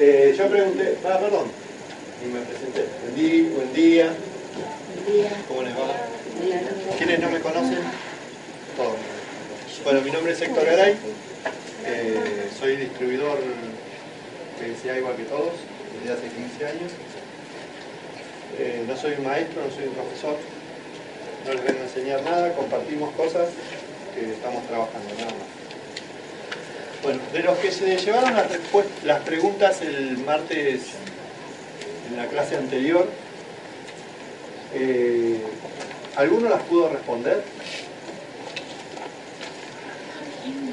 Eh, yo pregunté, ah, perdón, ni me presenté. Buen día, buen día. ¿Cómo les va? ¿Quiénes no me conocen? Todos. Bueno, mi nombre es Héctor Garay. Eh, soy distribuidor que decía igual que todos, desde hace 15 años. Eh, no soy un maestro, no soy un profesor, no les vengo a enseñar nada, compartimos cosas que estamos trabajando, nada más. Bueno, de los que se llevaron las, las preguntas el martes en la clase anterior, eh, ¿alguno las pudo responder?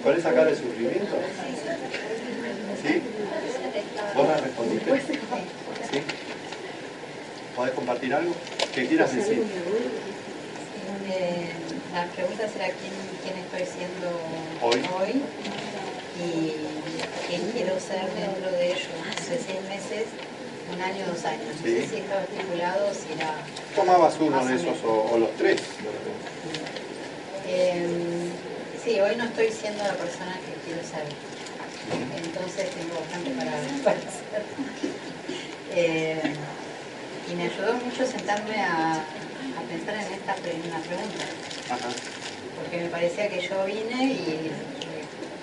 ¿Con esa cara de sufrimiento? ¿Sí? ¿Vos las respondiste? ¿Sí? ¿Podés compartir algo? ¿Qué quieras decir? Eh, la pregunta será quién, quién estoy siendo Hoy. hoy y qué quiero ser dentro de ellos. Hace seis meses, un año, dos años. No sé si estaba estipulado, si era... ¿Tomabas uno de esos o, o los tres? Eh, sí, hoy no estoy siendo la persona que quiero ser. Entonces tengo bastante para, para hacer. Eh, y me ayudó mucho sentarme a, a pensar en esta pre- una pregunta. Ajá. porque me parecía que yo vine y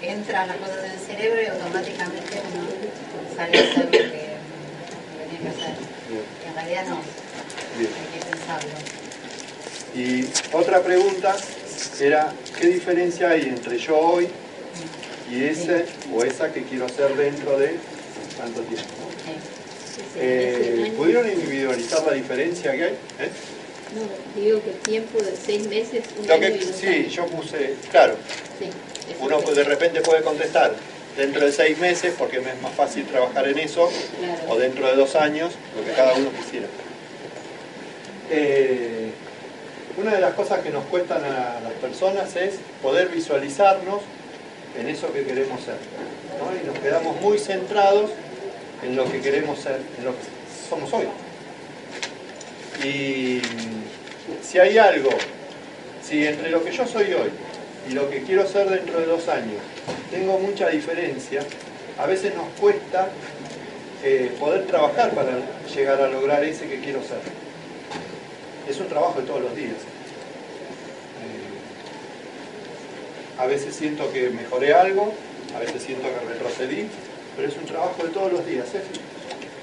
entran las cosas en el cerebro y automáticamente uno sale a hacer lo que tenía que hacer. Y en realidad no, bien. hay que pensarlo. Y otra pregunta era, ¿qué diferencia hay entre yo hoy y ese o esa que quiero ser dentro de tanto tiempo? Sí. Eh, ¿Pudieron individualizar la diferencia que hay? ¿Eh? No, digo que tiempo de seis meses, un Lo año que, y dos sí, años. yo puse, claro, Sí, uno de repente puede contestar dentro de seis meses porque me es más fácil trabajar en eso o dentro de dos años, lo que cada uno quisiera. Eh, una de las cosas que nos cuestan a las personas es poder visualizarnos en eso que queremos ser. ¿no? Y nos quedamos muy centrados en lo que queremos ser, en lo que somos hoy. Y si hay algo, si entre lo que yo soy hoy y lo que quiero ser dentro de dos años tengo mucha diferencia, a veces nos cuesta eh, poder trabajar para llegar a lograr ese que quiero ser. Es un trabajo de todos los días. Eh, a veces siento que mejoré algo, a veces siento que retrocedí, pero es un trabajo de todos los días. ¿eh?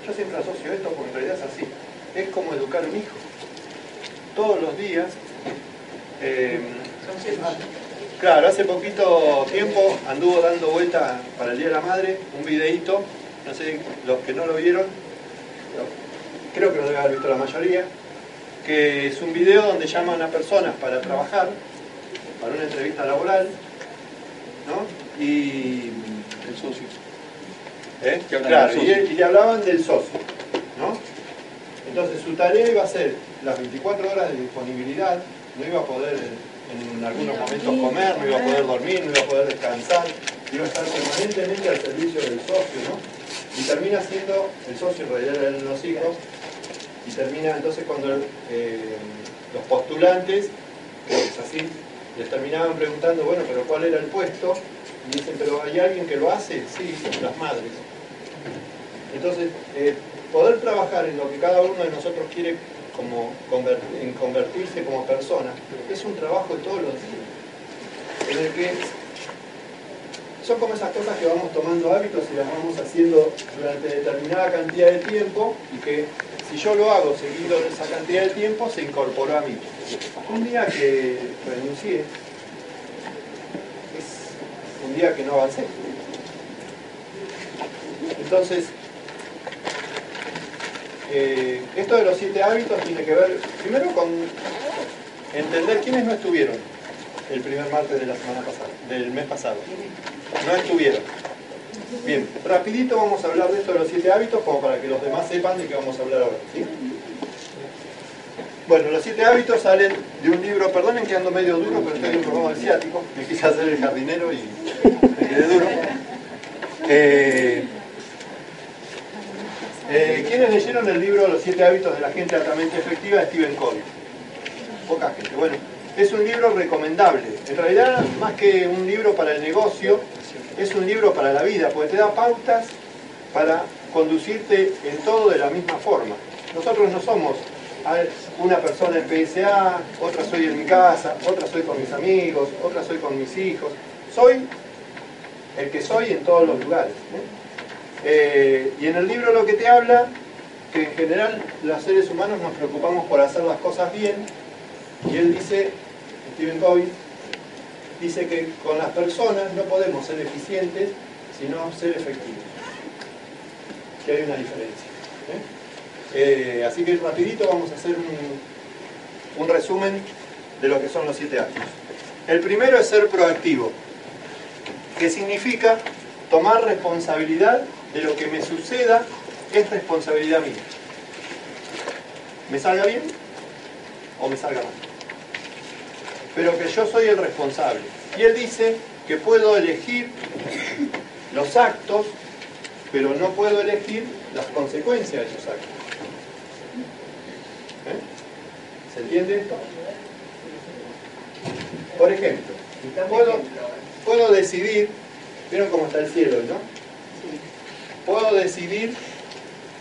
Yo siempre asocio esto porque en realidad es así. Es como educar un hijo. Todos los días. eh, Claro, hace poquito tiempo anduvo dando vuelta para el Día de la Madre un videíto, no sé, los que no lo vieron, creo que lo debe haber visto la mayoría, que es un video donde llaman a personas para trabajar, para una entrevista laboral, ¿no? Y el socio. ¿Eh? Claro, y, y le hablaban del socio, ¿no? Entonces su tarea iba a ser las 24 horas de disponibilidad, no iba a poder en algunos momentos comer, no iba a poder dormir, no iba a poder descansar, iba a estar permanentemente al servicio del socio, ¿no? Y termina siendo, el socio en realidad eran los hijos, y termina entonces cuando eh, los postulantes, es así, les terminaban preguntando, bueno, pero ¿cuál era el puesto? Y dicen, pero ¿hay alguien que lo hace? Sí, las madres. Entonces, eh, poder trabajar en lo que cada uno de nosotros quiere como en convertirse como persona, es un trabajo de todos los días. En el que son como esas cosas que vamos tomando hábitos y las vamos haciendo durante determinada cantidad de tiempo y que si yo lo hago seguido de esa cantidad de tiempo se incorporó a mí. Un día que renuncié es un día que no avancé. Entonces, eh, esto de los siete hábitos tiene que ver primero con entender quiénes no estuvieron el primer martes de la semana pasada, del mes pasado. No estuvieron. Bien, rapidito vamos a hablar de esto de los siete hábitos como para que los demás sepan de qué vamos a hablar ahora. ¿sí? Bueno, los siete hábitos salen de un libro, perdonen que ando medio duro, pero estoy en un programa del ciático, me quise hacer el jardinero y me quedé duro. Eh, eh, ¿Quiénes leyeron el libro Los siete hábitos de la gente altamente efectiva de Stephen Covey? Poca gente. Bueno, es un libro recomendable. En realidad, más que un libro para el negocio, es un libro para la vida, porque te da pautas para conducirte en todo de la misma forma. Nosotros no somos una persona en PSA, otra soy en mi casa, otra soy con mis amigos, otra soy con mis hijos. Soy el que soy en todos los lugares. ¿eh? Eh, y en el libro lo que te habla, que en general los seres humanos nos preocupamos por hacer las cosas bien, y él dice, Stephen Covey, dice que con las personas no podemos ser eficientes, sino ser efectivos. Que hay una diferencia. ¿eh? así que rapidito vamos a hacer un, un resumen de lo que son los siete actos. El primero es ser proactivo que significa tomar responsabilidad de lo que me suceda es responsabilidad mía. ¿Me salga bien o me salga mal? Pero que yo soy el responsable. Y él dice que puedo elegir los actos, pero no puedo elegir las consecuencias de esos actos. ¿Eh? ¿Se entiende esto? Por ejemplo, puedo, puedo decidir, ¿vieron cómo está el cielo, no? Puedo decidir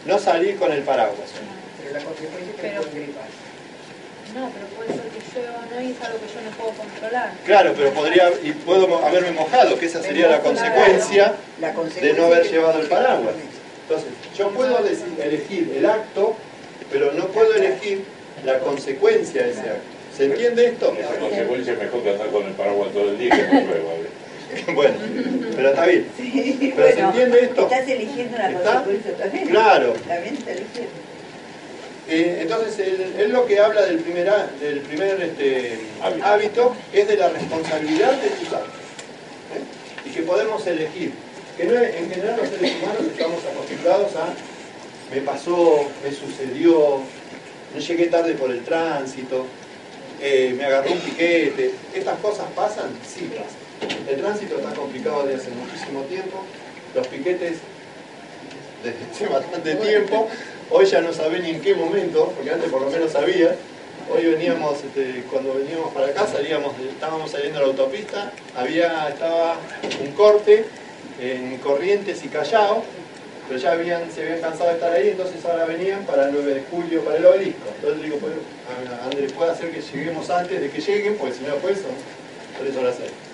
no salir con el paraguas. Pero la consecuencia es que Pero-. No, pero puede ser que llueva o no y es algo que yo no puedo controlar. Claro, pero podría, y puedo haberme mojado, que esa sería la consecuencia La de no haber llevado el paraguas. Entonces, yo puedo elegir el acto, pero no puedo elegir la consecuencia de ese acto. ¿Se entiende esto? Esa consecuencia es mejor que andar con el paraguas todo el día que no llueva. Bueno, pero está bien. Sí, ¿Pero se entiende esto? Estás eligiendo una ¿Está? también. Claro. También está eligiendo. Eh, entonces, él, él lo que habla del primer, del primer este, Hábito. hábito es de la responsabilidad de tus actos. ¿eh? Y que podemos elegir. Que no, en general los seres humanos estamos acostumbrados a me pasó, me sucedió, no llegué tarde por el tránsito, eh, me agarró un piquete. ¿Estas cosas pasan? Sí pasan. El tránsito está complicado desde hace muchísimo tiempo. Los piquetes desde hace bastante tiempo. Hoy ya no sabés ni en qué momento, porque antes por lo menos sabía. Hoy veníamos, este, cuando veníamos para acá, salíamos, estábamos saliendo a la autopista, había, estaba un corte en Corrientes y Callao, pero ya habían, se habían cansado de estar ahí, entonces ahora venían para el 9 de julio, para el obelisco. Entonces digo, pues, Andrés, puede hacer que lleguemos antes de que lleguen, porque si no, pues son tres horas ahí.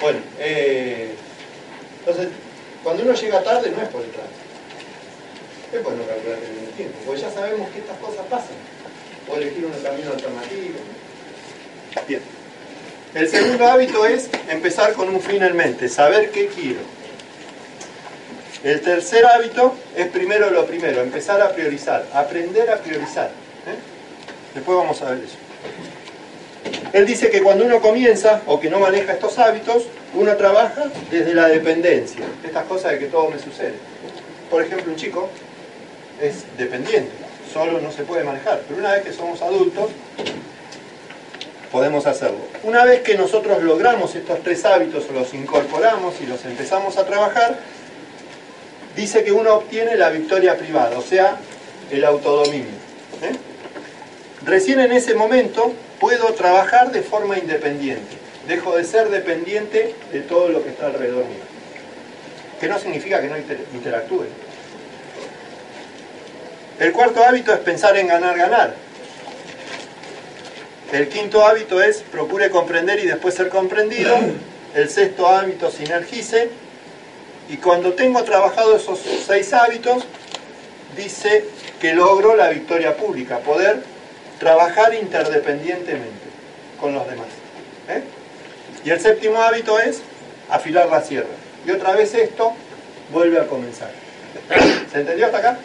Bueno, eh, entonces, cuando uno llega tarde no es por el tránsito. Es bueno calcular bien el tiempo, porque ya sabemos que estas cosas pasan. O elegir un camino alternativo. Bien. El segundo hábito es empezar con un fin en mente, saber qué quiero. El tercer hábito es primero lo primero, empezar a priorizar, aprender a priorizar. ¿eh? Después vamos a ver eso. Él dice que cuando uno comienza o que no maneja estos hábitos, uno trabaja desde la dependencia. Estas cosas de que todo me sucede. Por ejemplo, un chico es dependiente, solo no se puede manejar, pero una vez que somos adultos, podemos hacerlo. Una vez que nosotros logramos estos tres hábitos, los incorporamos y los empezamos a trabajar, dice que uno obtiene la victoria privada, o sea, el autodominio. ¿eh? Recién en ese momento puedo trabajar de forma independiente, dejo de ser dependiente de todo lo que está alrededor mío. Que no significa que no inter- interactúe. El cuarto hábito es pensar en ganar, ganar. El quinto hábito es procure comprender y después ser comprendido. El sexto hábito sinergice. Y cuando tengo trabajado esos seis hábitos, dice que logro la victoria pública, poder trabajar interdependientemente con los demás. ¿eh? Y el séptimo hábito es afilar la sierra. Y otra vez esto vuelve a comenzar. ¿Se entendió hasta acá?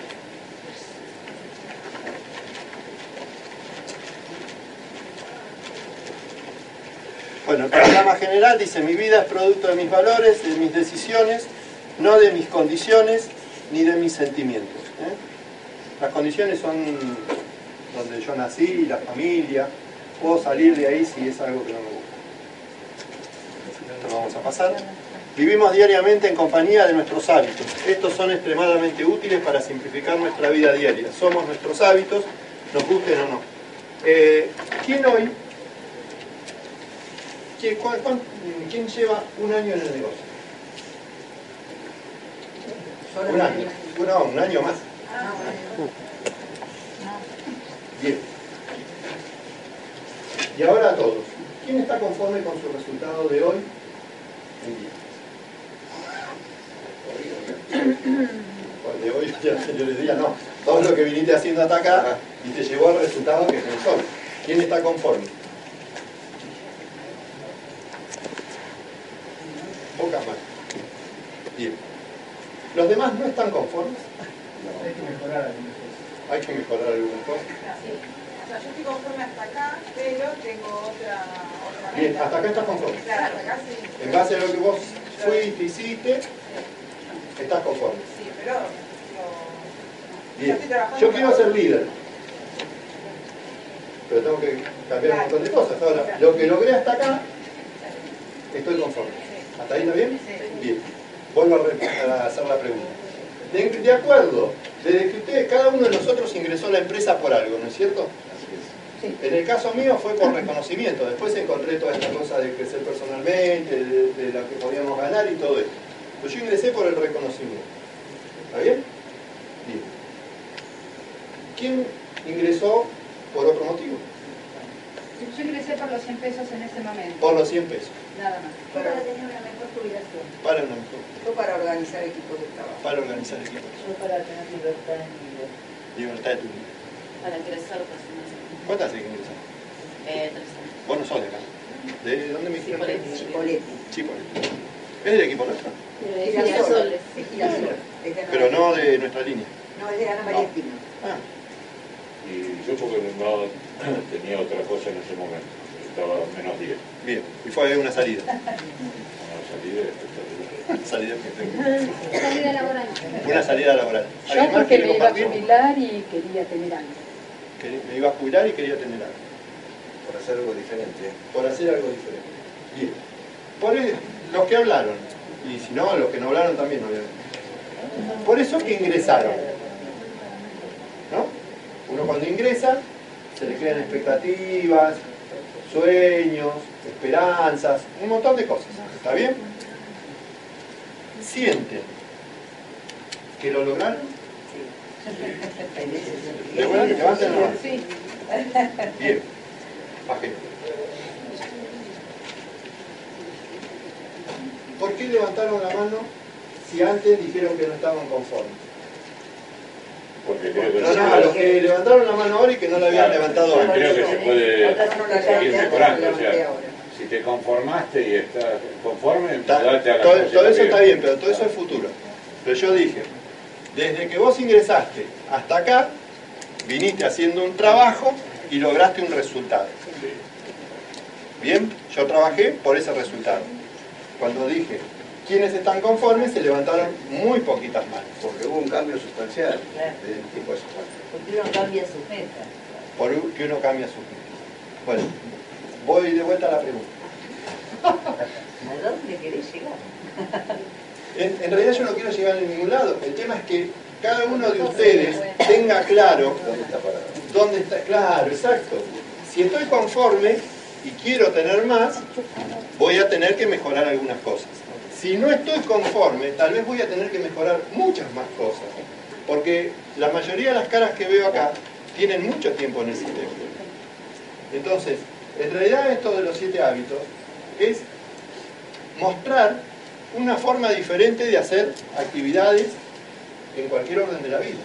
Bueno, el programa general dice, mi vida es producto de mis valores, de mis decisiones, no de mis condiciones ni de mis sentimientos. ¿eh? Las condiciones son donde yo nací, la familia, puedo salir de ahí si es algo que no me gusta. Esto lo vamos a pasar. Vivimos diariamente en compañía de nuestros hábitos. Estos son extremadamente útiles para simplificar nuestra vida diaria. Somos nuestros hábitos, nos gusten o no. Eh, ¿Quién hoy ¿Quién, cuán- cuán- quién lleva un año en el negocio? Un año. Bueno, un año más. Bien. Y ahora a todos. ¿Quién está conforme con su resultado de hoy? En día. De hoy, ya, yo les diría, no. Todo lo que viniste haciendo hasta acá y te llevó al resultado que tenés hoy. ¿Quién está conforme? Pocas más. Bien. ¿Los demás no están conformes? Hay que mejorar algunas cosas. Hay que mejorar algunas cosas. O sea, yo estoy conforme hasta acá, pero tengo otra, otra Bien, hasta acá estás conforme. Claro, hasta acá sí. En base a lo que vos fuiste, hiciste, estás conforme. Sí, pero yo, Bien. Yo quiero ser líder. Pero tengo que cambiar un montón de cosas. Ahora, lo que logré hasta acá, estoy conforme. ¿Hasta ahí está bien? Bien. Vuelvo a hacer la pregunta. De, de acuerdo, desde que ustedes, cada uno de nosotros ingresó a la empresa por algo, ¿no es cierto? En el caso mío fue por reconocimiento, después encontré toda esta cosa de crecer personalmente, de, de lo que podíamos ganar y todo esto. Pero yo ingresé por el reconocimiento. ¿Está bien? Bien. ¿Quién ingresó por otro motivo? Yo ingresé por los 100 pesos en ese momento, Por los 100 pesos. nada más. Para tener una mejor jubilación. Para una mejor, Yo para organizar equipos de trabajo. para organizar equipos. Yo para tener libertad en mi vida. Libertad de tu vida. Para ingresar personas. ¿Cuántas hay que ingresar? Eh, tres años. Vos no sos de acá. ¿De dónde me dijeron? Chipoleti. Chipoleti. Chipoleti. ¿Es del equipo nuestro? De Girasol. De Girasol. Es de Ana Pero no de nuestra línea. No, es de Ana María Espino. Ah, Y yo porque no tenía otra cosa en ese momento. Estaba menos 10. bien. Y fue una salida. Una salida espectacular. Salida espectacular. Salida laboral. Una salida laboral. Yo ¿Alguien más porque me iba a jubilar y quería tener algo. Me iba a jubilar y quería tener algo. Por hacer algo diferente. Por hacer algo diferente. Bien. Por e- los que hablaron. Y si no, los que no hablaron también, obviamente. Por eso que ingresaron. ¿No? Uno cuando ingresa, se le crean expectativas, sueños, esperanzas, un montón de cosas. ¿Está bien? Sienten que lo lograron. Levanten levanten la mano. Sí. Bien. Bajen. ¿Por qué levantaron la mano si antes dijeron que no estaban conformes? Porque creo que, No, no, los que levantaron la mano ahora y que no la habían levantado antes. creo que se puede seguir mejorando. O sea, si te conformaste y estás conforme, Está- date a la todo, eso está bien, pero todo eso es futuro. Pero yo dije, desde que vos ingresaste hasta acá, viniste haciendo un trabajo y lograste un resultado. Bien, yo trabajé por ese resultado. Cuando dije, ¿quiénes están conformes? Se levantaron muy poquitas manos. Porque hubo un cambio sustancial desde el tiempo de. Porque uno cambia sus metas. Por que uno cambia sus metas. Bueno, voy de vuelta a la pregunta. ¿A dónde querés llegar? En, en realidad yo no quiero llegar a ningún lado. El tema es que cada uno de ustedes tenga claro ¿Dónde está parado? dónde está. Claro, exacto. Si estoy conforme y quiero tener más, voy a tener que mejorar algunas cosas. Si no estoy conforme, tal vez voy a tener que mejorar muchas más cosas. Porque la mayoría de las caras que veo acá tienen mucho tiempo en el sistema. Entonces, en realidad esto de los siete hábitos es mostrar una forma diferente de hacer actividades en cualquier orden de la vida.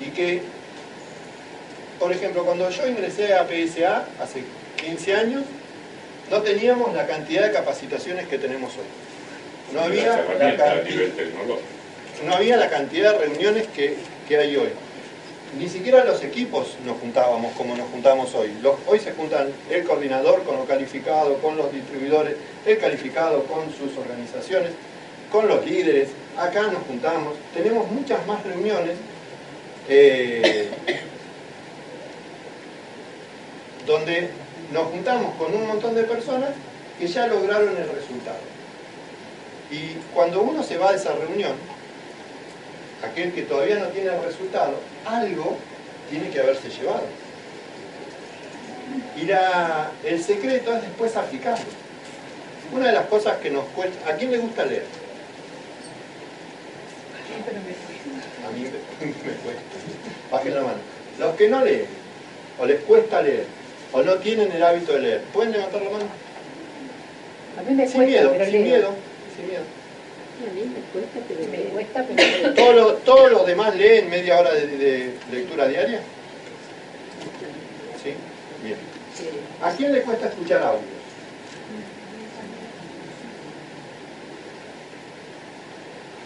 Y que, por ejemplo, cuando yo ingresé a PSA hace 15 años, no teníamos la cantidad de capacitaciones que tenemos hoy. No había, la cantidad, nivel tecnológico. no había la cantidad de reuniones que, que hay hoy. Ni siquiera los equipos nos juntábamos como nos juntamos hoy. Los- hoy se juntan el coordinador con lo calificado, con los distribuidores, el calificado con sus organizaciones, con los líderes. Acá nos juntamos, tenemos muchas más reuniones eh, donde nos juntamos con un montón de personas que ya lograron el resultado. Y cuando uno se va de esa reunión, aquel que todavía no tiene el resultado, algo tiene que haberse llevado. Y la- el secreto es después aplicarlo. Una de las cosas que nos cuesta, ¿a quién le gusta leer? Me cuesta. Bajen la mano. Los que no leen, o les cuesta leer, o no tienen el hábito de leer, ¿pueden levantar la mano? A mí me Sin cuesta, miedo, pero sin leo. miedo, sin miedo. A mí me cuesta, pero Me leo. cuesta, pero leo. ¿Todos los, todos los demás leen media hora de, de lectura diaria? ¿Sí? Bien. ¿A quién le cuesta escuchar audios?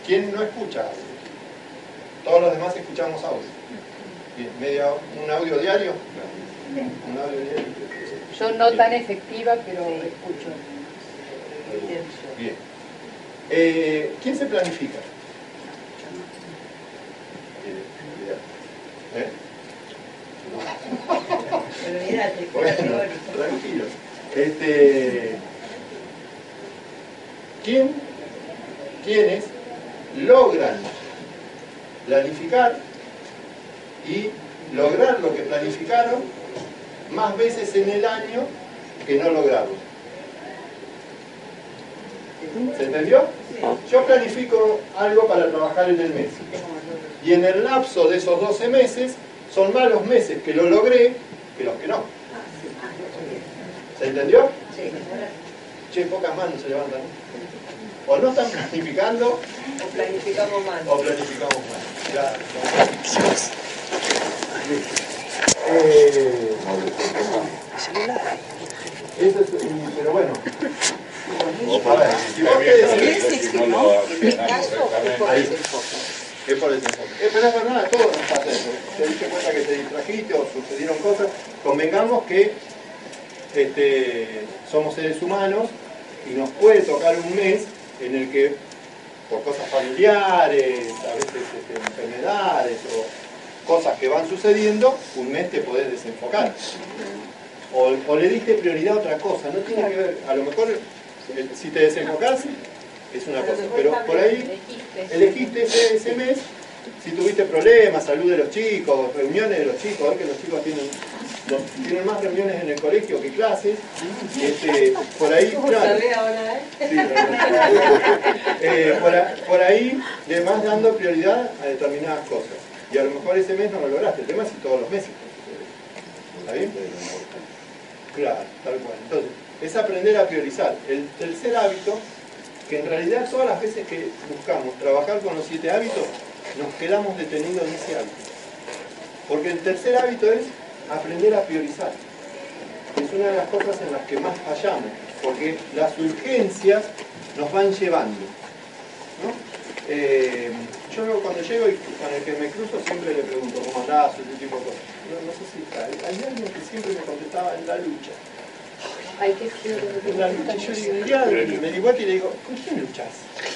¿Quién no escucha audios? Todos los demás escuchamos audios. Bien, media, ¿Un audio diario? ¿Un audio diario? Yo no tan efectiva, pero escucho. Bien. Eh, ¿Quién se planifica? ¿Eh? Bueno, tranquilo. Este, ¿quién, ¿Quiénes logran planificar y lograr lo que planificaron más veces en el año que no lograrlo? ¿Se entendió? Yo planifico algo para trabajar en el mes. Y en el lapso de esos 12 meses, son más los meses que lo logré que los que no. ¿Se entendió? Sí. Che, pocas manos se levantan. O no están planificando O planificamos mal. o planificamos mal. Ya, Eh, eso es, y- pero bueno. Es por el desenfoque. Eh, pero es nos pasa eso. Te diste cuenta que te distrajiste o sucedieron cosas. Convengamos que este, somos seres humanos y nos puede tocar un mes en el que por cosas familiares, a veces este, enfermedades o cosas que van sucediendo, un mes te podés desenfocar. O, o le diste prioridad a otra cosa, no tiene que ver, a lo mejor si te desenfocás es una cosa, pero por ahí elegiste ese, ese mes, si tuviste problemas, salud de los chicos, reuniones de los chicos, ver que los chicos tienen, tienen más reuniones en el colegio que clases, este, por ahí, claro, eh? sí, eh, por, a- por ahí le vas dando prioridad a determinadas cosas. Y a lo mejor ese mes no lo lograste, el tema es si todos los meses. ¿Está bien? Claro, tal cual. Entonces, es aprender a priorizar. El tercer hábito, que en realidad todas las veces que buscamos trabajar con los siete hábitos, nos quedamos detenidos en ese hábito. Porque el tercer hábito es aprender a priorizar. Es una de las cosas en las que más fallamos, porque las urgencias nos van llevando. ¿no? Eh, yo cuando llego y con el que me cruzo siempre le pregunto cómo andás, ese tipo de cosas. No, no sé si está. Hay alguien que siempre me contestaba en la lucha. Hay que En la lucha. Y yo digo, mirá, me y le digo, ¿con quién luchas?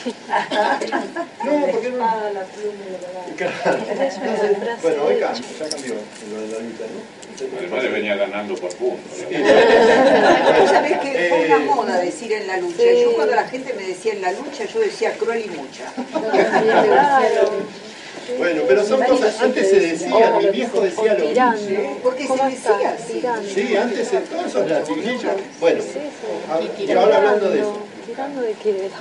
No, porque no. Ah, la pluma de la Claro. Entonces, bueno, hoy cambia, ya cambió lo de la lucha, ¿no? Además le venía ganando por puntos. Sí. Vos sabés que fue una Eh, moda decir en la lucha. Yo cuando la gente me decía en la lucha, yo decía cruel y mucha. Bueno, pero son cosas, antes se decía, mi viejo decía lo mismo. Porque se decía así. Sí, antes se- todo eso es latiguillo. Bueno, y ahora hablando de eso.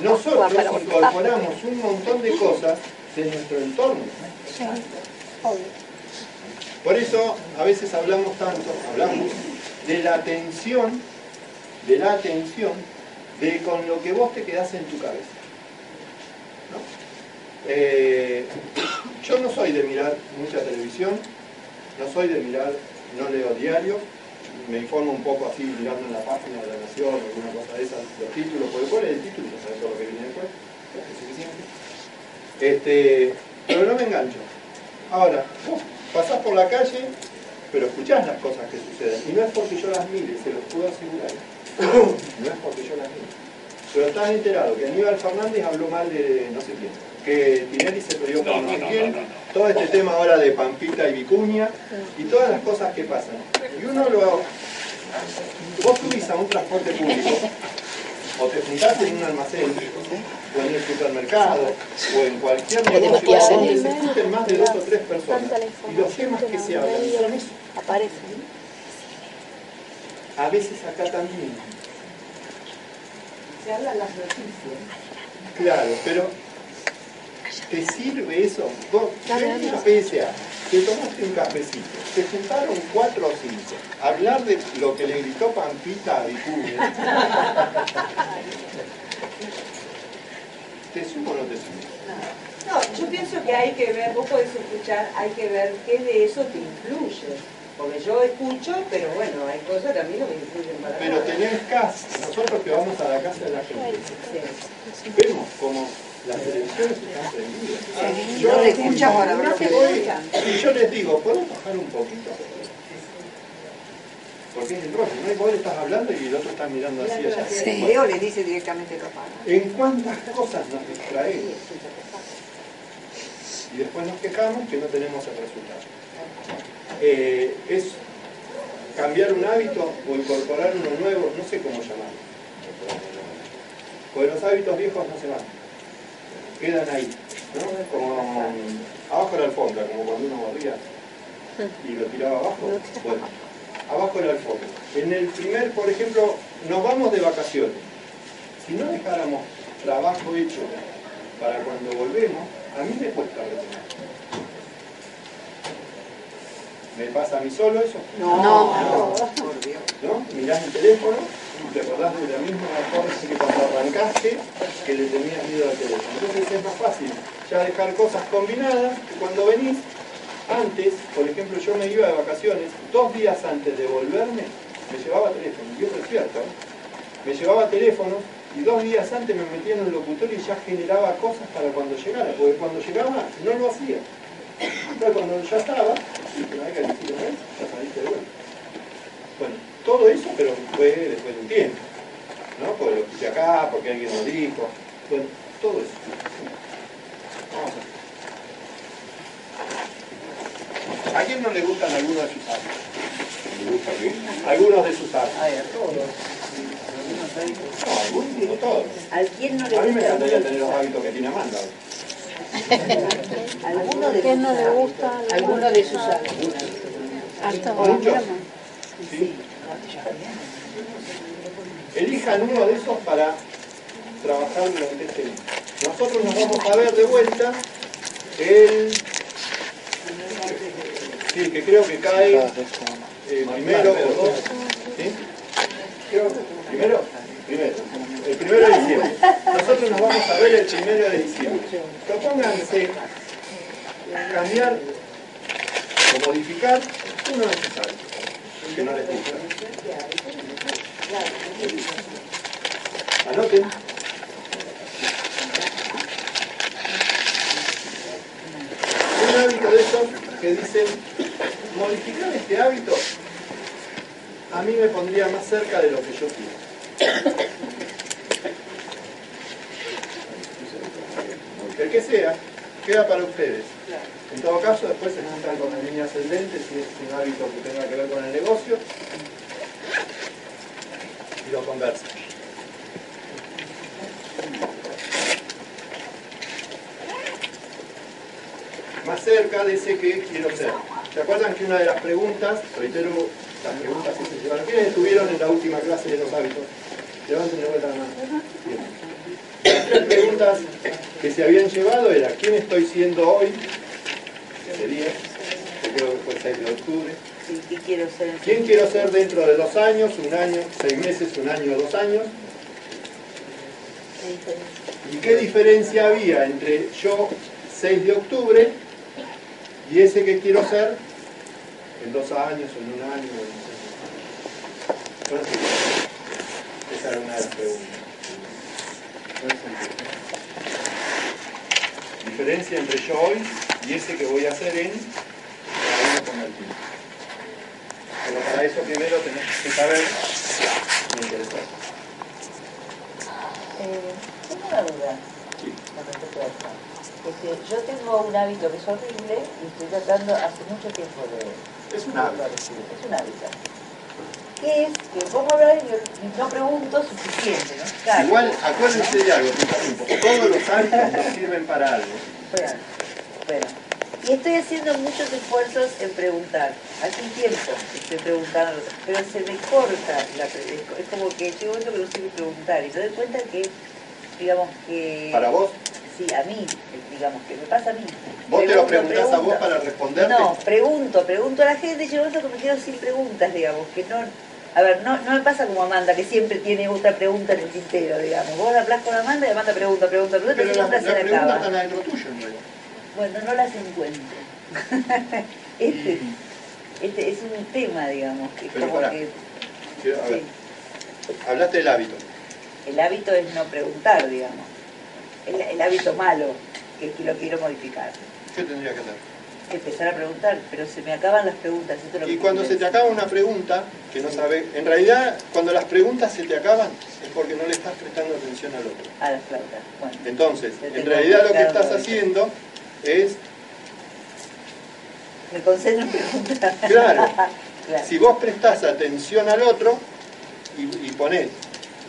Nosotros incorporamos un montón de cosas de nuestro entorno. Por eso a veces hablamos tanto, hablamos de la atención, de la atención, de con lo que vos te quedás en tu cabeza. Eh, yo no soy de mirar mucha televisión, no soy de mirar, no leo diario, me informo un poco así mirando en la página de la Nación, alguna cosa de esas, los títulos, porque cuál el título, ya sabes todo lo que viene después, es suficiente. Este, pero no me engancho. Ahora, vos pasás por la calle, pero escuchás las cosas que suceden. Y no es porque yo las mire, se los puedo asegurar. No es porque yo las mire. Pero estás enterado que Aníbal Fernández habló mal de no sé quién. Que Tinelli se peleó No, con no. Todo este tema ahora de Pampita y Vicuña. Y todas las cosas que pasan. Y uno lo... Vos subís a un transporte público o te juntás en un almacén, o en el supermercado, o en cualquier negocio donde se junten más de dos o tres personas, y los temas que se hablan son eso. Aparecen. A veces acá también. Se hablan las noticias. Claro, pero ¿Te sirve eso? Vos, PSA, te tomaste un cafecito, te juntaron cuatro o cinco, hablar de lo que le gritó Pampita a Vicuña. ¿Te suma o no te suma? No, yo pienso que hay que ver, vos podés escuchar, hay que ver qué de eso te influye. Porque yo escucho, pero bueno, hay cosas que a mí no me influyen para Pero nada. tenés casa, nosotros que vamos a la casa de la gente, Sí. vemos como las televisiones están prendidas. Sí, no le escuchas para ver Y yo les digo, ¿podemos bajar un poquito? Porque es el rollo, ¿no? Vos le estás hablando y el otro está mirando así allá. Bueno, Leo le dice directamente lo paga. ¿En cuántas cosas nos distraemos? Y después nos quejamos que no tenemos el resultado. Eh, es cambiar un hábito o incorporar uno nuevo, no sé cómo llamarlo. Porque los hábitos viejos no se van, quedan ahí, ¿no? Como abajo de la alfombra, como cuando uno barría y lo tiraba abajo. Bueno, abajo de la alfombra. En el primer, por ejemplo, nos vamos de vacaciones. Si no dejáramos trabajo hecho para cuando volvemos, a mí me cuesta retener. ¿Me pasa a mí solo eso? No, no, por Dios. ¿No? Mirás el teléfono te acordás de la misma cosa que cuando arrancaste que le tenías miedo al teléfono. Entonces es más fácil ya dejar cosas combinadas que cuando venís, antes, por ejemplo, yo me iba de vacaciones, dos días antes de volverme, me llevaba teléfono, y eso es cierto, ¿eh? me llevaba teléfono y dos días antes me metía en el locutorio y ya generaba cosas para cuando llegara, porque cuando llegaba no lo hacía. Entonces cuando ya estaba, ya saliste de vuelta. Bueno, todo eso, pero fue después de un tiempo, ¿no? Porque lo quise acá, porque alguien lo dijo, bueno, todo eso. Vamos a ver. ¿A quién no le gustan algunos de sus hábitos? ¿Me gusta a mí? Algunos de sus hábitos. Ay, a todos. No, algunos, no todos. ¿A quién no le A mí me gusta? encantaría tener los hábitos que tiene Amanda. Alguno de ¿Quién no sus le hábitos. gusta? Alguno de sus hábitos. Muchos. ¿Sí? Elijan uno de esos para trabajar durante este mes. Nosotros nos vamos a ver de vuelta el... Sí, que creo que cae eh, primero o dos. ¿Primero? Primero. El primero de diciembre. Nosotros nos vamos a ver el primero de diciembre. Propónganse cambiar o modificar uno hábitos que no les gusta. Anoten. Un hábito de esos que dicen, modificar este hábito a mí me pondría más cerca de lo que yo quiero. El que sea, queda para ustedes. En todo caso, después se juntan con la línea ascendente si es un hábito que tenga que ver con el negocio y lo conversan. Más cerca de ese que quiero ser. ¿Se acuerdan que una de las preguntas, reitero las preguntas que se llevaron, ¿quiénes estuvieron en la última clase de los hábitos? Levanten de vuelta la mano. Bien. Las tres preguntas que se habían llevado era ¿quién estoy siendo hoy? Sería, que creo que fue el 6 de octubre. Sí, ¿Qué quiero ser? ¿Quién quiero ser dentro de dos años, un año, seis meses, un año, dos años? ¿Y qué diferencia había entre yo 6 de octubre y ese que quiero ser en dos años, en un año? en? No entiendo. Esa era una de las preguntas. Diferencia entre yo hoy y ese que voy a hacer en convertido. Pero para eso primero tenés que saber me interesa. Eh, tengo una duda Sí. con respecto a esto. Este, yo tengo un hábito que es horrible y estoy tratando hace mucho tiempo de Es un hábito. Es un hábito. ¿Qué es? Que a hablar y no- pregunto suficiente, ¿no? Claro. Igual, acuérdense de algo. Todos los hábitos nos sirven para algo. Bueno. Y estoy haciendo muchos esfuerzos en preguntar. Hace un tiempo estoy preguntando, pero se me corta la Es como que llega un momento que no sé qué preguntar y me doy cuenta que, digamos que... Para vos, Sí, a mí, digamos, que me pasa a mí. Vos te lo Pregunto, preguntás a vos pregunto. para responderte. No, pregunto, pregunto a la gente y momento que me quedo sin preguntas, digamos, que no... A ver, no, no me pasa como Amanda, que siempre tiene otra pregunta en el tintero, digamos. Vos hablas con Amanda y Amanda pregunta, pregunta, pregunta, Pero se le preguntas acaba. tuyo en realidad. Bueno, no las encuentro. este, este es un tema, digamos, que Pero como que Quiero- sí, hablaste del hábito. el hábito es no preguntar, digamos. El, el hábito malo, que, que lo quiero modificar. ¿Qué tendría que hacer? Empezar a preguntar, pero se me acaban las preguntas. esto es lo Y que cuando se te acaba una pregunta que no sabes, en realidad cuando las preguntas se te acaban es porque no le estás prestando atención al otro. A las flautas. Bueno, Entonces, en realidad lo que estás haciendo es, me concentro en preguntar. Claro. Claro. si vos prestás atención al otro y, y ponés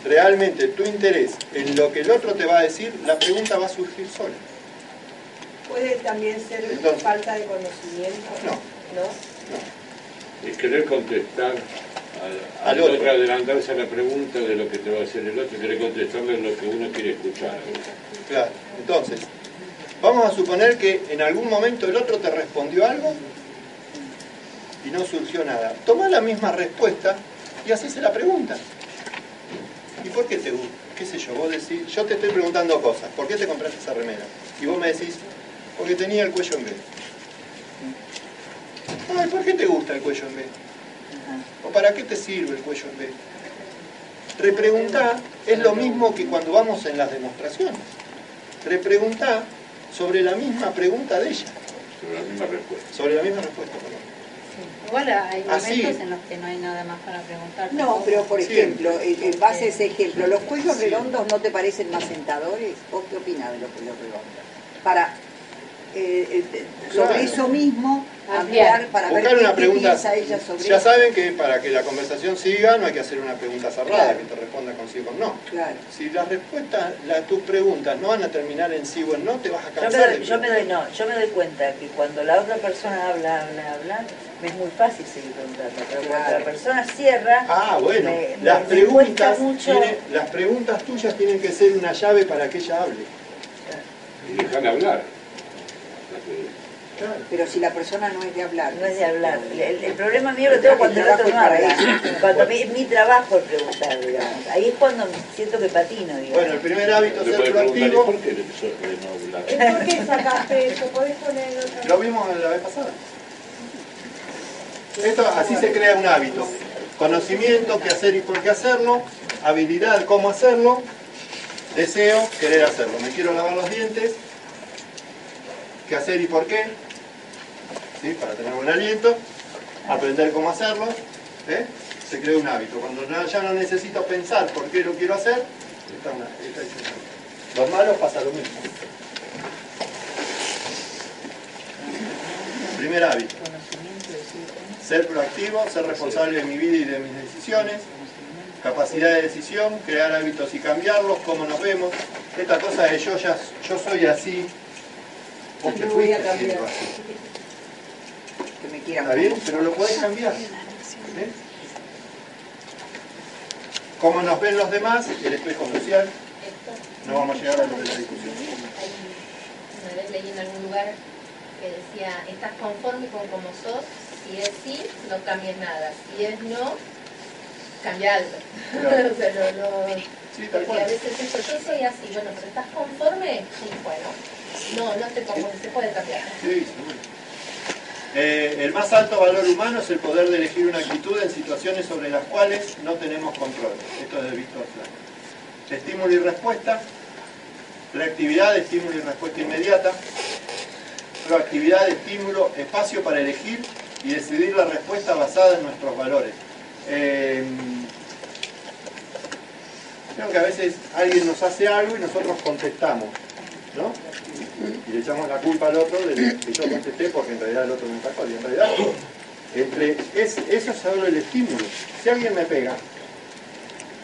realmente tu interés en lo que el otro te va a decir, la pregunta va a surgir sola. Puede también ser Entonces- falta de conocimiento, No. ¿no? Es querer contestar al, Al al otro. otro, adelantarse a la pregunta de lo que te va a decir el otro querer contestarle lo que uno quiere escuchar. Claro. Entonces, vamos a suponer que en algún momento el otro te respondió algo y no surgió nada. Toma la misma respuesta y hacese la pregunta. ¿Y por qué te gusta? ¿Qué sé yo? Vos decís, yo te estoy preguntando cosas. ¿Por qué te compraste esa remera? Y vos me decís, porque tenía el cuello en B. Ay, ¿por qué te gusta el cuello en B? ¿O para qué te sirve el cuello en B? Repreguntar es lo mismo que cuando vamos en las demostraciones. Repreguntar sobre la misma pregunta de ella, Sobre la misma respuesta. sobre la misma respuesta. perdón. Igual hay Así. momentos en los que no hay nada más para preguntar. No, pero por ejemplo, eh, en base a ese ejemplo, ¿los cuellos redondos no te parecen más sentadores? ¿O qué opinas de los cuellos redondos? Para, eh, eh, sobre Claro. eso mismo, Ampliar. ampliar para ver Buscar qué, una qué pregunta. piensa ella sobre Ya eso. saben que para que la conversación siga no hay que hacer una pregunta cerrada Claro. que te responda con sí o con no. Claro. Si las respuestas, las, tus preguntas no van a terminar en sí o en no, te vas a Yo me, cansar doy, de yo me doy, no, yo me doy cuenta que cuando la otra persona habla, habla, habla, me es muy fácil seguir preguntando. Pero cuando la persona cierra, Ah, bueno, me- las, me- me cuesta preguntas mucho. las preguntas tuyas tienen que ser una llave para que ella hable. Y dejar hablar. Pero si la persona no es de hablar. no es de hablar. El, el problema mío lo tengo cuando el otro no habla. Cuando mi- es mi trabajo el preguntar, digamos. Ahí es cuando siento que patino, digamos. Bueno, el primer hábito es ser preguntar, ¿y proactivo. por qué le empezó a no hablar? ¿Y por qué sacaste eso? ¿Podés poner otra? Lo vimos la vez pasada. Esto, así se crea un hábito. Conocimiento, qué hacer y por qué hacerlo. Habilidad, cómo hacerlo. Deseo, querer hacerlo. Me quiero lavar los dientes. ¿Qué hacer y por qué? ¿Sí? Para tener buen aliento. Aprender cómo hacerlo. ¿eh? Se crea un hábito. Cuando ya no necesito pensar por qué lo quiero hacer, está una, está. Los malos pasa lo mismo. Primer hábito. Ser proactivo, ser responsable de mi vida y de mis decisiones, capacidad de decisión, crear hábitos y cambiarlos, cómo nos vemos. Esta cosa de yo ya yo soy así, te No voy a fuiste cambiar. siendo así. Que me quieran ¿Está bien? como Pero lo podés cambiar. ¿eh? ¿Cómo nos ven los demás? El espejo social. No vamos a llegar a lo de la discusión. Una vez leí en algún lugar que decía, estás conforme con como sos, si es sí, no cambies nada, si es no, cambia algo. Claro. O sea, no- no- Sí, tal porque a veces eso, yo soy así, bueno, pero ¿estás conforme? Sí, bueno. No, no estoy conforme, se puede cambiar. Sí, seguro. Eh, el más alto valor humano es el poder de elegir una actitud en situaciones sobre las cuales no tenemos control. Esto es de Víctor Frank. Estímulo y respuesta. Reactividad, estímulo y respuesta inmediata. Proactividad, estímulo, espacio para elegir y decidir la respuesta basada en nuestros valores. Eh, creo que a veces alguien nos hace algo y nosotros contestamos, ¿no? y le echamos la culpa al otro de que yo contesté porque en realidad el otro me atacó y en realidad entre es, eso es solo el estímulo. Si alguien me pega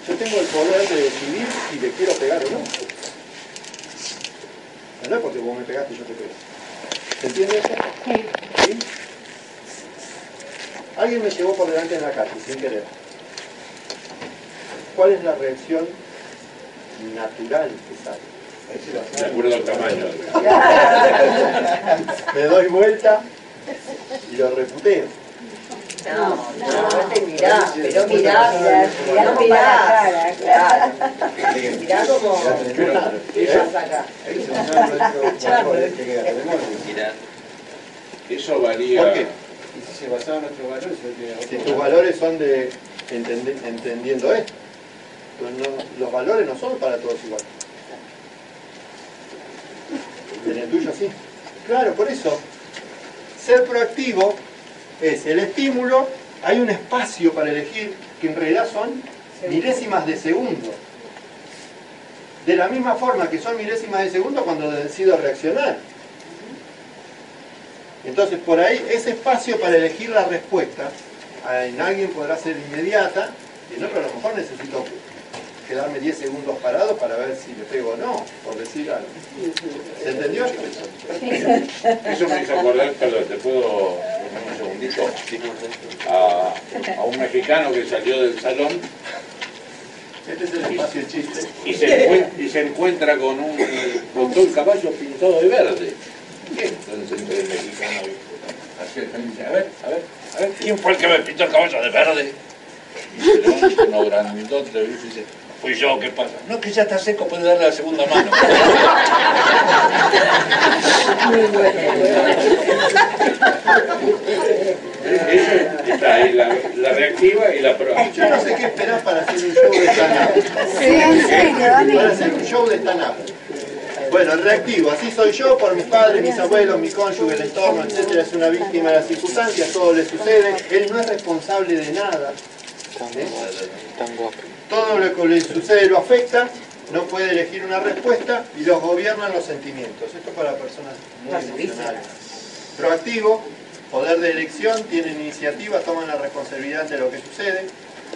yo tengo el poder de decidir si le quiero pegar o no. No es porque vos me pegaste y yo te pego. ¿se entiende eso? ¿Sí? alguien me llevó por delante en la calle sin querer ¿cuál es la reacción natural que sale? De acuerdo al tamaño. Me doy vuelta y lo reputeo. No, no, te mirá, pero mirá, mirá, mirá, No mirá, claro. mirá como... Eso tenemos. Eso varía. ¿Por qué? Y si se basaba en nuestros valores, Si tus valores son de entendiendo esto. Los valores no son para todos iguales. En el tuyo sí. Claro, por eso, ser proactivo es el estímulo, hay un espacio para elegir que en realidad son milésimas de segundo. De la misma forma que son milésimas de segundo cuando decido reaccionar. Entonces, por ahí, ese espacio para elegir la respuesta, en alguien podrá ser inmediata, y en otro a lo mejor necesito quedarme 10 segundos parado para ver si le pego o no, por decir algo. ¿Se entendió? Eso me hizo acordar, perdón, te puedo poner un segundito, a, a un mexicano que salió del salón Este es el espacio de chiste. y se, y se encuentra con un con todo el caballo pintado de verde. Entonces entre el mexicano y dice, a ver, a ver, a ver, ¿quién fue el que me pintó el caballo de verde? Y se levanta uno grandote y dice, fui yo, ¿qué pasa? No, que ya está seco, puede darle la segunda mano. Eso está ahí, la, la reactiva y la proactiva. Yo no sé qué esperar para hacer un show de stand-up. Sí, en serio. Para hacer un show de stand-up. Bueno, el reactivo, así soy yo, por mis padres, mis abuelos, mi cónyuge, el entorno, etcétera, es una víctima de las circunstancias, todo le sucede, él no es responsable de nada. ¿eh? Todo lo que le sucede lo afecta, no puede elegir una respuesta y los gobiernan los sentimientos. Esto para personas muy emocionales. Proactivo, poder de elección, tienen iniciativa, toman la responsabilidad de lo que sucede,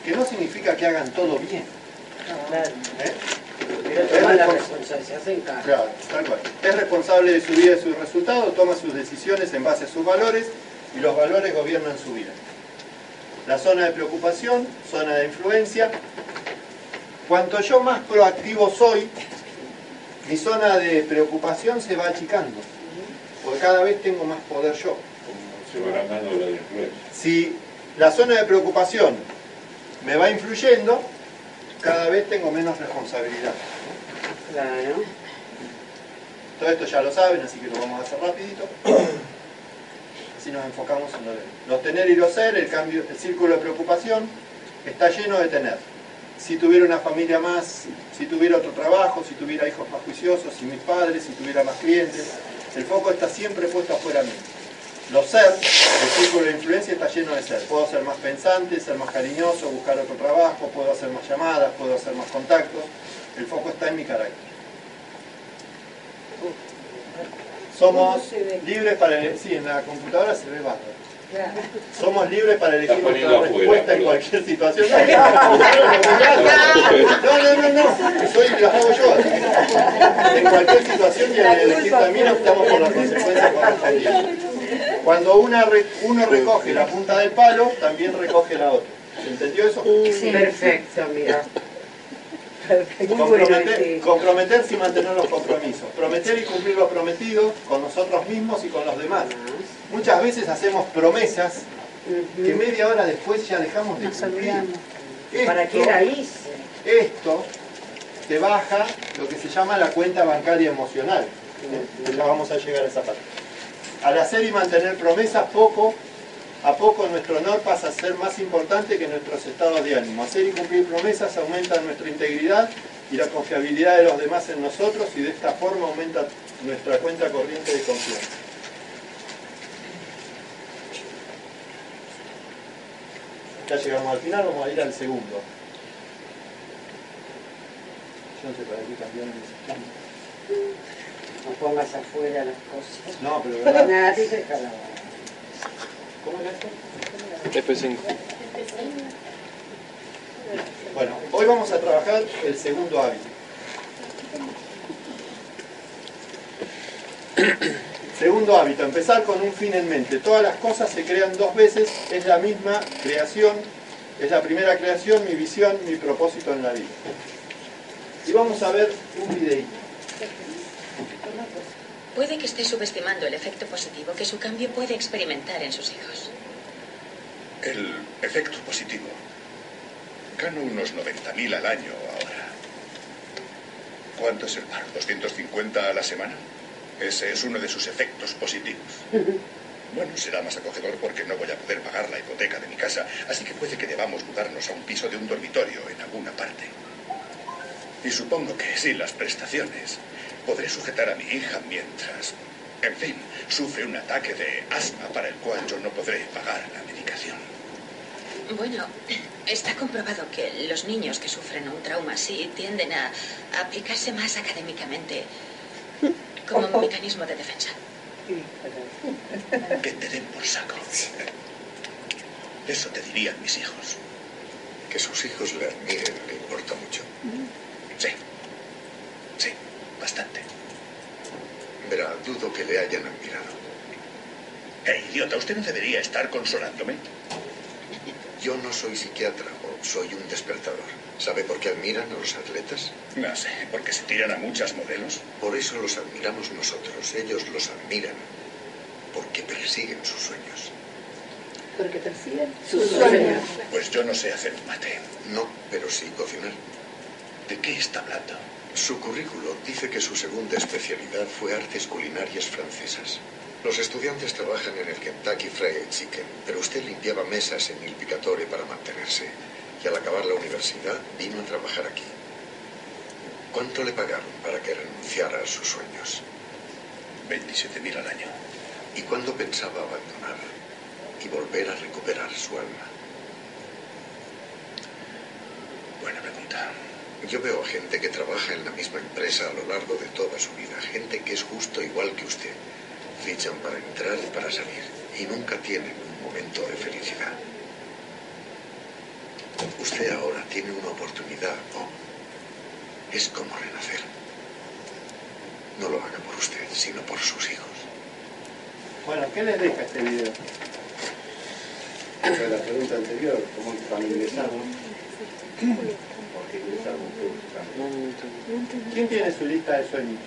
que no significa que hagan todo bien. ¿eh? Es responsable de su vida y sus resultados, toma sus decisiones en base a sus valores y los valores gobiernan su vida. La zona de preocupación, zona de influencia. Cuanto yo más proactivo soy, mi zona de preocupación se va achicando, porque cada vez tengo más poder yo. Se va ganando la influencia. Si la zona de preocupación me va influyendo, cada vez tengo menos responsabilidad. Claro. Todo esto ya lo saben, así que lo vamos a hacer rapidito. Así nos enfocamos en lo de los tener y los ser, el cambio, el círculo de preocupación está lleno de tener. Si tuviera una familia más, si tuviera otro trabajo, si tuviera hijos más juiciosos, si mis padres, si tuviera más clientes, el foco está siempre puesto afuera mío. Los ser, el círculo de influencia está lleno de ser. Puedo ser más pensante, ser más cariñoso, buscar otro trabajo, puedo hacer más llamadas, puedo hacer más contactos. El foco está en mi carácter. Somos libres para elegir, sí, en la computadora se ve bárbaro. Somos libres para elegir nuestra respuesta en cualquier situación. No, no, no, no, soy, las hago yo. En cualquier situación y al elegir también optamos por las consecuencias correspondientes. Cuando una uno recoge la punta del palo, también recoge la otra. ¿Se entendió eso? Perfecto, mira. Comprometer, comprometerse y mantener los compromisos. Prometer y cumplir lo prometido con nosotros mismos y con los demás. Muchas veces hacemos promesas que media hora después ya dejamos de cumplir. ¿Para qué hice? Esto te baja lo que se llama la cuenta bancaria emocional. Ya vamos a llegar a esa parte. Al hacer y mantener promesas, poco a poco nuestro honor pasa a ser más importante que nuestros estados de ánimo. Hacer y cumplir promesas aumenta nuestra integridad y la confiabilidad de los demás en nosotros y de esta forma aumenta nuestra cuenta corriente de confianza. Ya llegamos al final, vamos a ir al segundo. Yo no sé para qué cambiaron ese No pongas afuera las cosas. No, pero verdad. Nada, déjala. ¿Cómo era esto? F5. Bueno, hoy vamos a trabajar el segundo hábito. Segundo hábito, empezar con un fin en mente. Todas las cosas se crean dos veces, es la misma creación, es la primera creación, mi visión, mi propósito en la vida. Y vamos a ver un videíto. Puede que esté subestimando el efecto positivo que su cambio puede experimentar en sus hijos. El efecto positivo. Gano unos 90.000 al año ahora. ¿Cuánto es el paro? ¿250 a la semana? Ese es uno de sus efectos positivos. Bueno, será más acogedor porque no voy a poder pagar la hipoteca de mi casa, así que puede que debamos mudarnos a un piso de un dormitorio en alguna parte. Y supongo que sin las prestaciones podré sujetar a mi hija mientras, en fin, sufre un ataque de asma para el cual yo no podré pagar la medicación. Bueno, está comprobado que los niños que sufren un trauma así tienden a a aplicarse más académicamente como un mecanismo de defensa. Que te den por saco. Eso te dirían mis hijos. Que sus hijos le admiren le importa mucho. Sí. Sí, bastante. Verá, dudo que le hayan admirado. Eh, idiota, usted no debería estar consolándome. Yo no soy psiquiatra o soy un despertador. ¿Sabe por qué admiran a los atletas? No sé, porque se tiran a muchas modelos. Por eso los admiramos nosotros. Ellos los admiran porque persiguen sus sueños. Porque persiguen sus sueños. Pues yo no sé hacer un mate. No, pero sí cocinar. ¿De qué está hablando? Su currículo dice que su segunda especialidad fue artes culinarias francesas. Los estudiantes trabajan en el Kentucky Fried Chicken, pero usted limpiaba mesas en Il Picatore para mantenerse. Al acabar la universidad vino a trabajar aquí. ¿Cuánto le pagaron para que renunciara a sus sueños? 27.000 al año. ¿Y cuándo pensaba abandonar y volver a recuperar su alma? Buena pregunta. Yo veo a gente que trabaja en la misma empresa a lo largo de toda su vida, gente que es justo igual que usted. Fichan para entrar y para salir y nunca tienen un momento de felicidad. Usted ahora tiene una oportunidad, Bob. Es como renacer. No lo haga por usted, sino por sus hijos. Bueno, ¿qué les deja este video? Sobre la pregunta anterior, ¿cómo cuando ingresamos? Porque ingresamos. ¿Quién tiene su lista de sueños?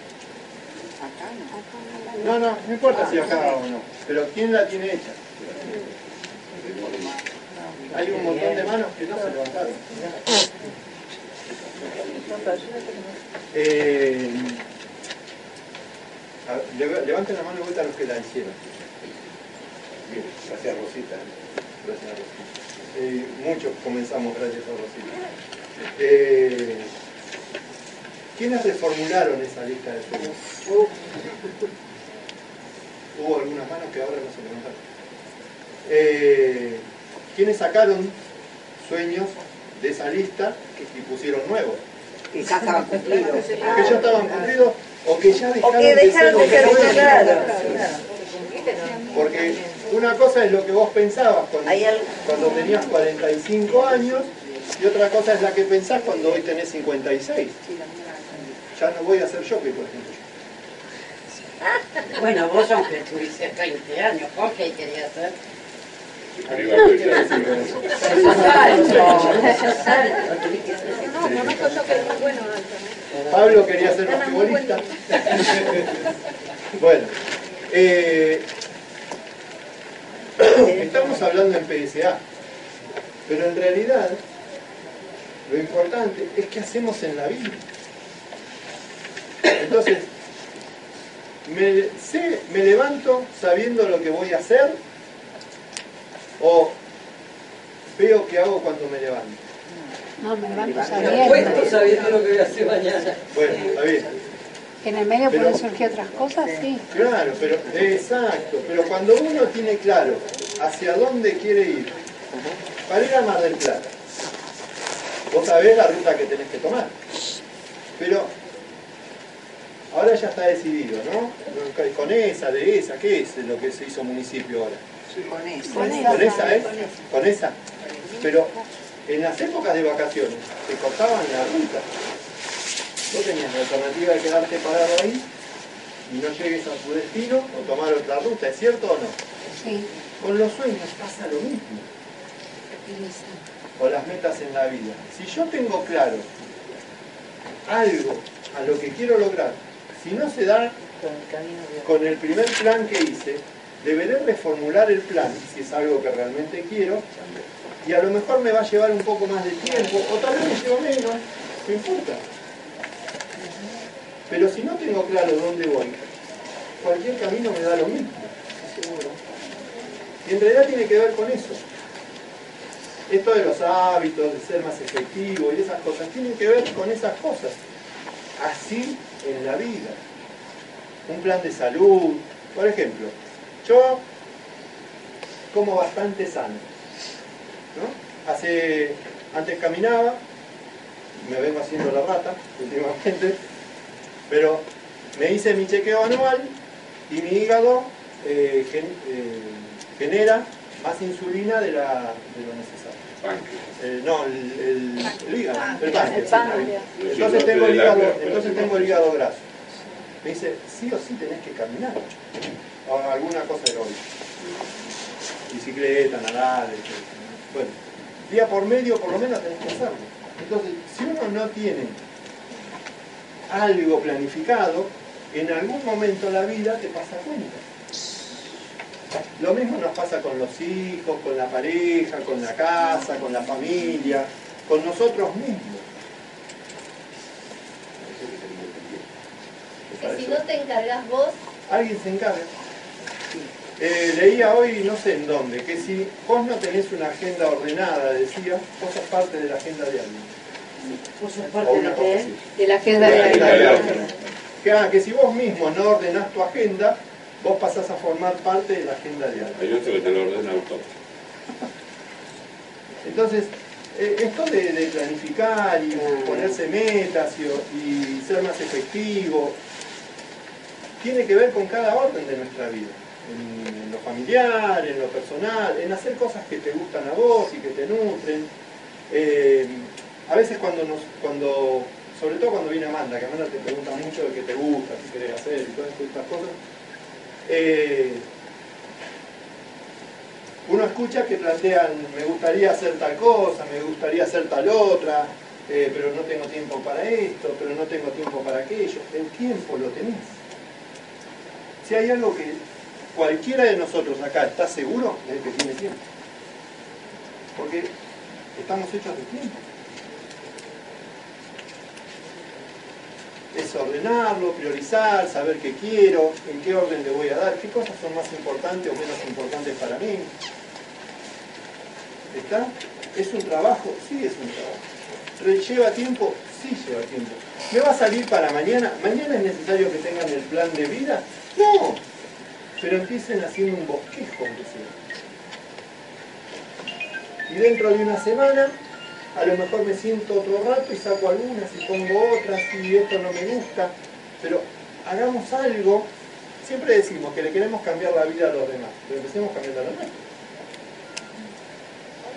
No, no, no importa si acá o no, pero ¿quién la tiene hecha? Hay un montón de manos que no se levantaron. Eh, levanten la mano y vuelta a los que la hicieron. Bien, gracias Rosita. Gracias, Rosita. Eh, muchos comenzamos gracias a Rosita. Eh, ¿Quiénes reformularon esa lista de sueños? Hubo algunas manos que ahora no se levantaron. Eh, ¿Quiénes sacaron sueños de esa lista y pusieron nuevos? Que ya estaban cumplidos. Que ya estaban cumplidos o que ya O dejaron, que dejaron de de ser ser claro. Porque una cosa es lo que vos pensabas cuando, cuando tenías 45 años y otra cosa es la que pensás cuando hoy tenés 56. Ya no voy a hacer shopping, por ejemplo. Bueno, vos aunque tuviste 20 años, ¿vos qué querías Pablo quería ser basquetbolista. bueno, eh, estamos hablando en PSA, pero en realidad lo importante es qué hacemos en la vida. Entonces, me, sé- me levanto sabiendo lo que voy a hacer o veo qué hago cuando me levanto. No, me levanto Me acuesto sabiendo. sabiendo lo que voy a hacer mañana. Bueno, está bien. Que en el medio Pero- pueden surgir otras cosas, sí. Claro, pero exacto, pero cuando uno tiene claro hacia dónde quiere ir, para ir a Mar del Plata, vos sabés la ruta que tenés que tomar. Pero ahora ya está decidido, ¿no? Con esa, de esa, ¿qué es lo que se hizo municipio ahora? Con eso. Con esa, ¿eh? Con esa. Pero en las épocas de vacaciones te cortaban la ruta. Vos tenías la alternativa de quedarte parado ahí y no llegues a tu destino o tomar otra ruta, ¿es cierto o no? Sí. Con los sueños pasa lo mismo. O las metas en la vida. Si yo tengo claro algo a lo que quiero lograr Si no se da con el primer plan que hice, deberé reformular el plan, si es algo que realmente quiero, y a lo mejor me va a llevar un poco más de tiempo, o tal vez me llevo menos, no importa. Pero si no tengo claro dónde voy, cualquier camino me da lo mismo, seguro. Y en realidad tiene que ver con eso. Esto de los hábitos, de ser más efectivo y esas cosas, tienen que ver con esas cosas. Así en la vida. Un plan de salud. Por ejemplo, yo como bastante sano. ¿no? Hace, antes caminaba, me vengo haciendo la rata últimamente, pero me hice mi chequeo anual y mi hígado eh, gen- eh, genera más insulina de, la, de lo necesario. Eh, no, el, el, el hígado, el páncreas. Entonces tengo, el hígado, entonces tengo el hígado graso. Me dice, sí o sí tenés que caminar. O alguna cosa aeróbica. Bicicleta, nadar, etc. Bueno, día por medio por lo menos tenés que hacerlo. Entonces, si uno no tiene algo planificado, en algún momento en la vida te pasa cuenta. Lo mismo nos pasa con los hijos, con la pareja, con la casa, con la familia, con nosotros mismos. Que si no te encargas vos, Alguien se encarga. Eh, leía hoy, no sé en dónde, que si vos no tenés una agenda ordenada, decía, vos sos parte de la agenda de alguien. Vos sos parte de qué? la agenda De de la agenda alguien. de alguien. Que, ah, que si vos mismo no ordenás tu agenda, vos pasás a formar parte de la agenda de alguien. Hay otro que te lo ordena auto. Entonces, eh, esto de, de planificar y ponerse metas y, y ser más efectivo, tiene que ver con cada orden de nuestra vida. En, lo familiar, en lo personal, en hacer cosas que te gustan a vos y que te nutren. Eh, a veces cuando nos, cuando, sobre todo cuando viene Amanda, que Amanda te pregunta mucho de qué te gusta, qué querés hacer y todas estas cosas, eh, uno escucha que plantean, me gustaría hacer tal cosa, me gustaría hacer tal otra, eh, pero no tengo tiempo para esto, pero no tengo tiempo para aquello. El tiempo lo tenés. Si hay algo que cualquiera de nosotros acá está seguro, el que tiene tiempo. Porque estamos hechos de tiempo. Es ordenarlo, priorizar, saber qué quiero, en qué orden le voy a dar, qué cosas son más importantes o menos importantes para mí. ¿Está? ¿Es un trabajo? Sí, es un trabajo. ¿Re- ¿Lleva tiempo? Sí, lleva tiempo. ¿Me va a salir para mañana? ¿Mañana es necesario que tengan el plan de vida? No. Pero empiecen haciendo un bosquejo, aunque sea. Y dentro de una semana, a lo mejor me siento otro rato y saco algunas y pongo otras y esto no me gusta. Pero hagamos algo. Siempre decimos que le queremos cambiar la vida a los demás, pero empecemos cambiando la nuestra. Te voy a complicar. Que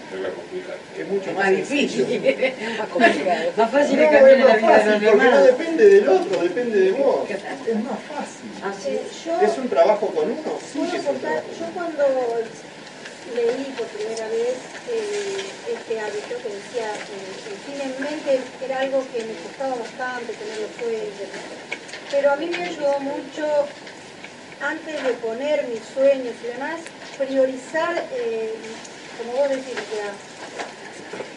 es mucho más, difícil. Más complicado. Más fácil No, es cambiar es la más de fácil, los porque no depende del otro, depende de vos. Es más fácil. Yo, ¿Es un trabajo con uno? Sí es un contar, trabajo. yo cuando leí por primera vez eh, este hábito que decía, eh, el fin en mente era algo que me costaba bastante tenerlo fuerte, pero a mí me ayudó mucho antes de poner mis sueños y demás, priorizar, eh, como vos decís, o sea,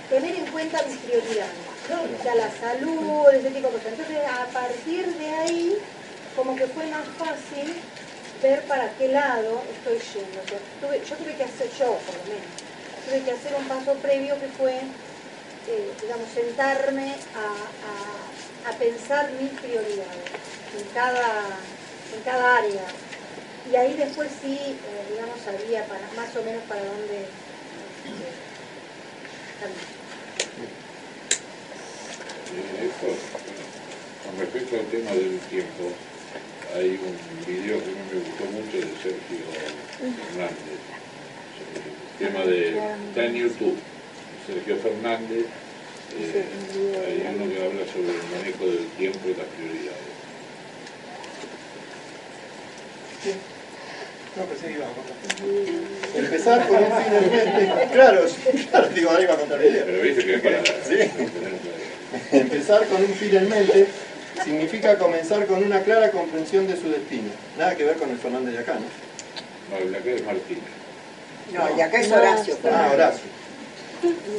tener en cuenta mis prioridades. O sea, la salud, ese tipo de cosas. Entonces, a partir de ahí, como que fue más fácil ver para qué lado estoy yendo. O yo tuve que hacer, yo por lo menos, tuve que hacer un paso previo que fue, eh, digamos, sentarme a, a- pensar mis prioridades en cada, en cada área. Y ahí después sí, eh, digamos, sabía más o menos para dónde con respecto al tema del tiempo, hay un video que me gustó mucho de Sergio Fernández. El tema de, está en YouTube. Sergio Fernández, eh, hay uno que habla sobre el manejo del tiempo y las prioridades. No, pensé que iba a contar. Empezar con un fin en mente. Claro, claro, digo, ahí va a contar el video. Pero viste que para Sí. Empezar con un fin en mente significa comenzar con una clara comprensión de su destino. Nada que ver con el Fernández de acá, ¿no? No, el de acá es Martín. No, el de acá es Horacio. Ah, Horacio.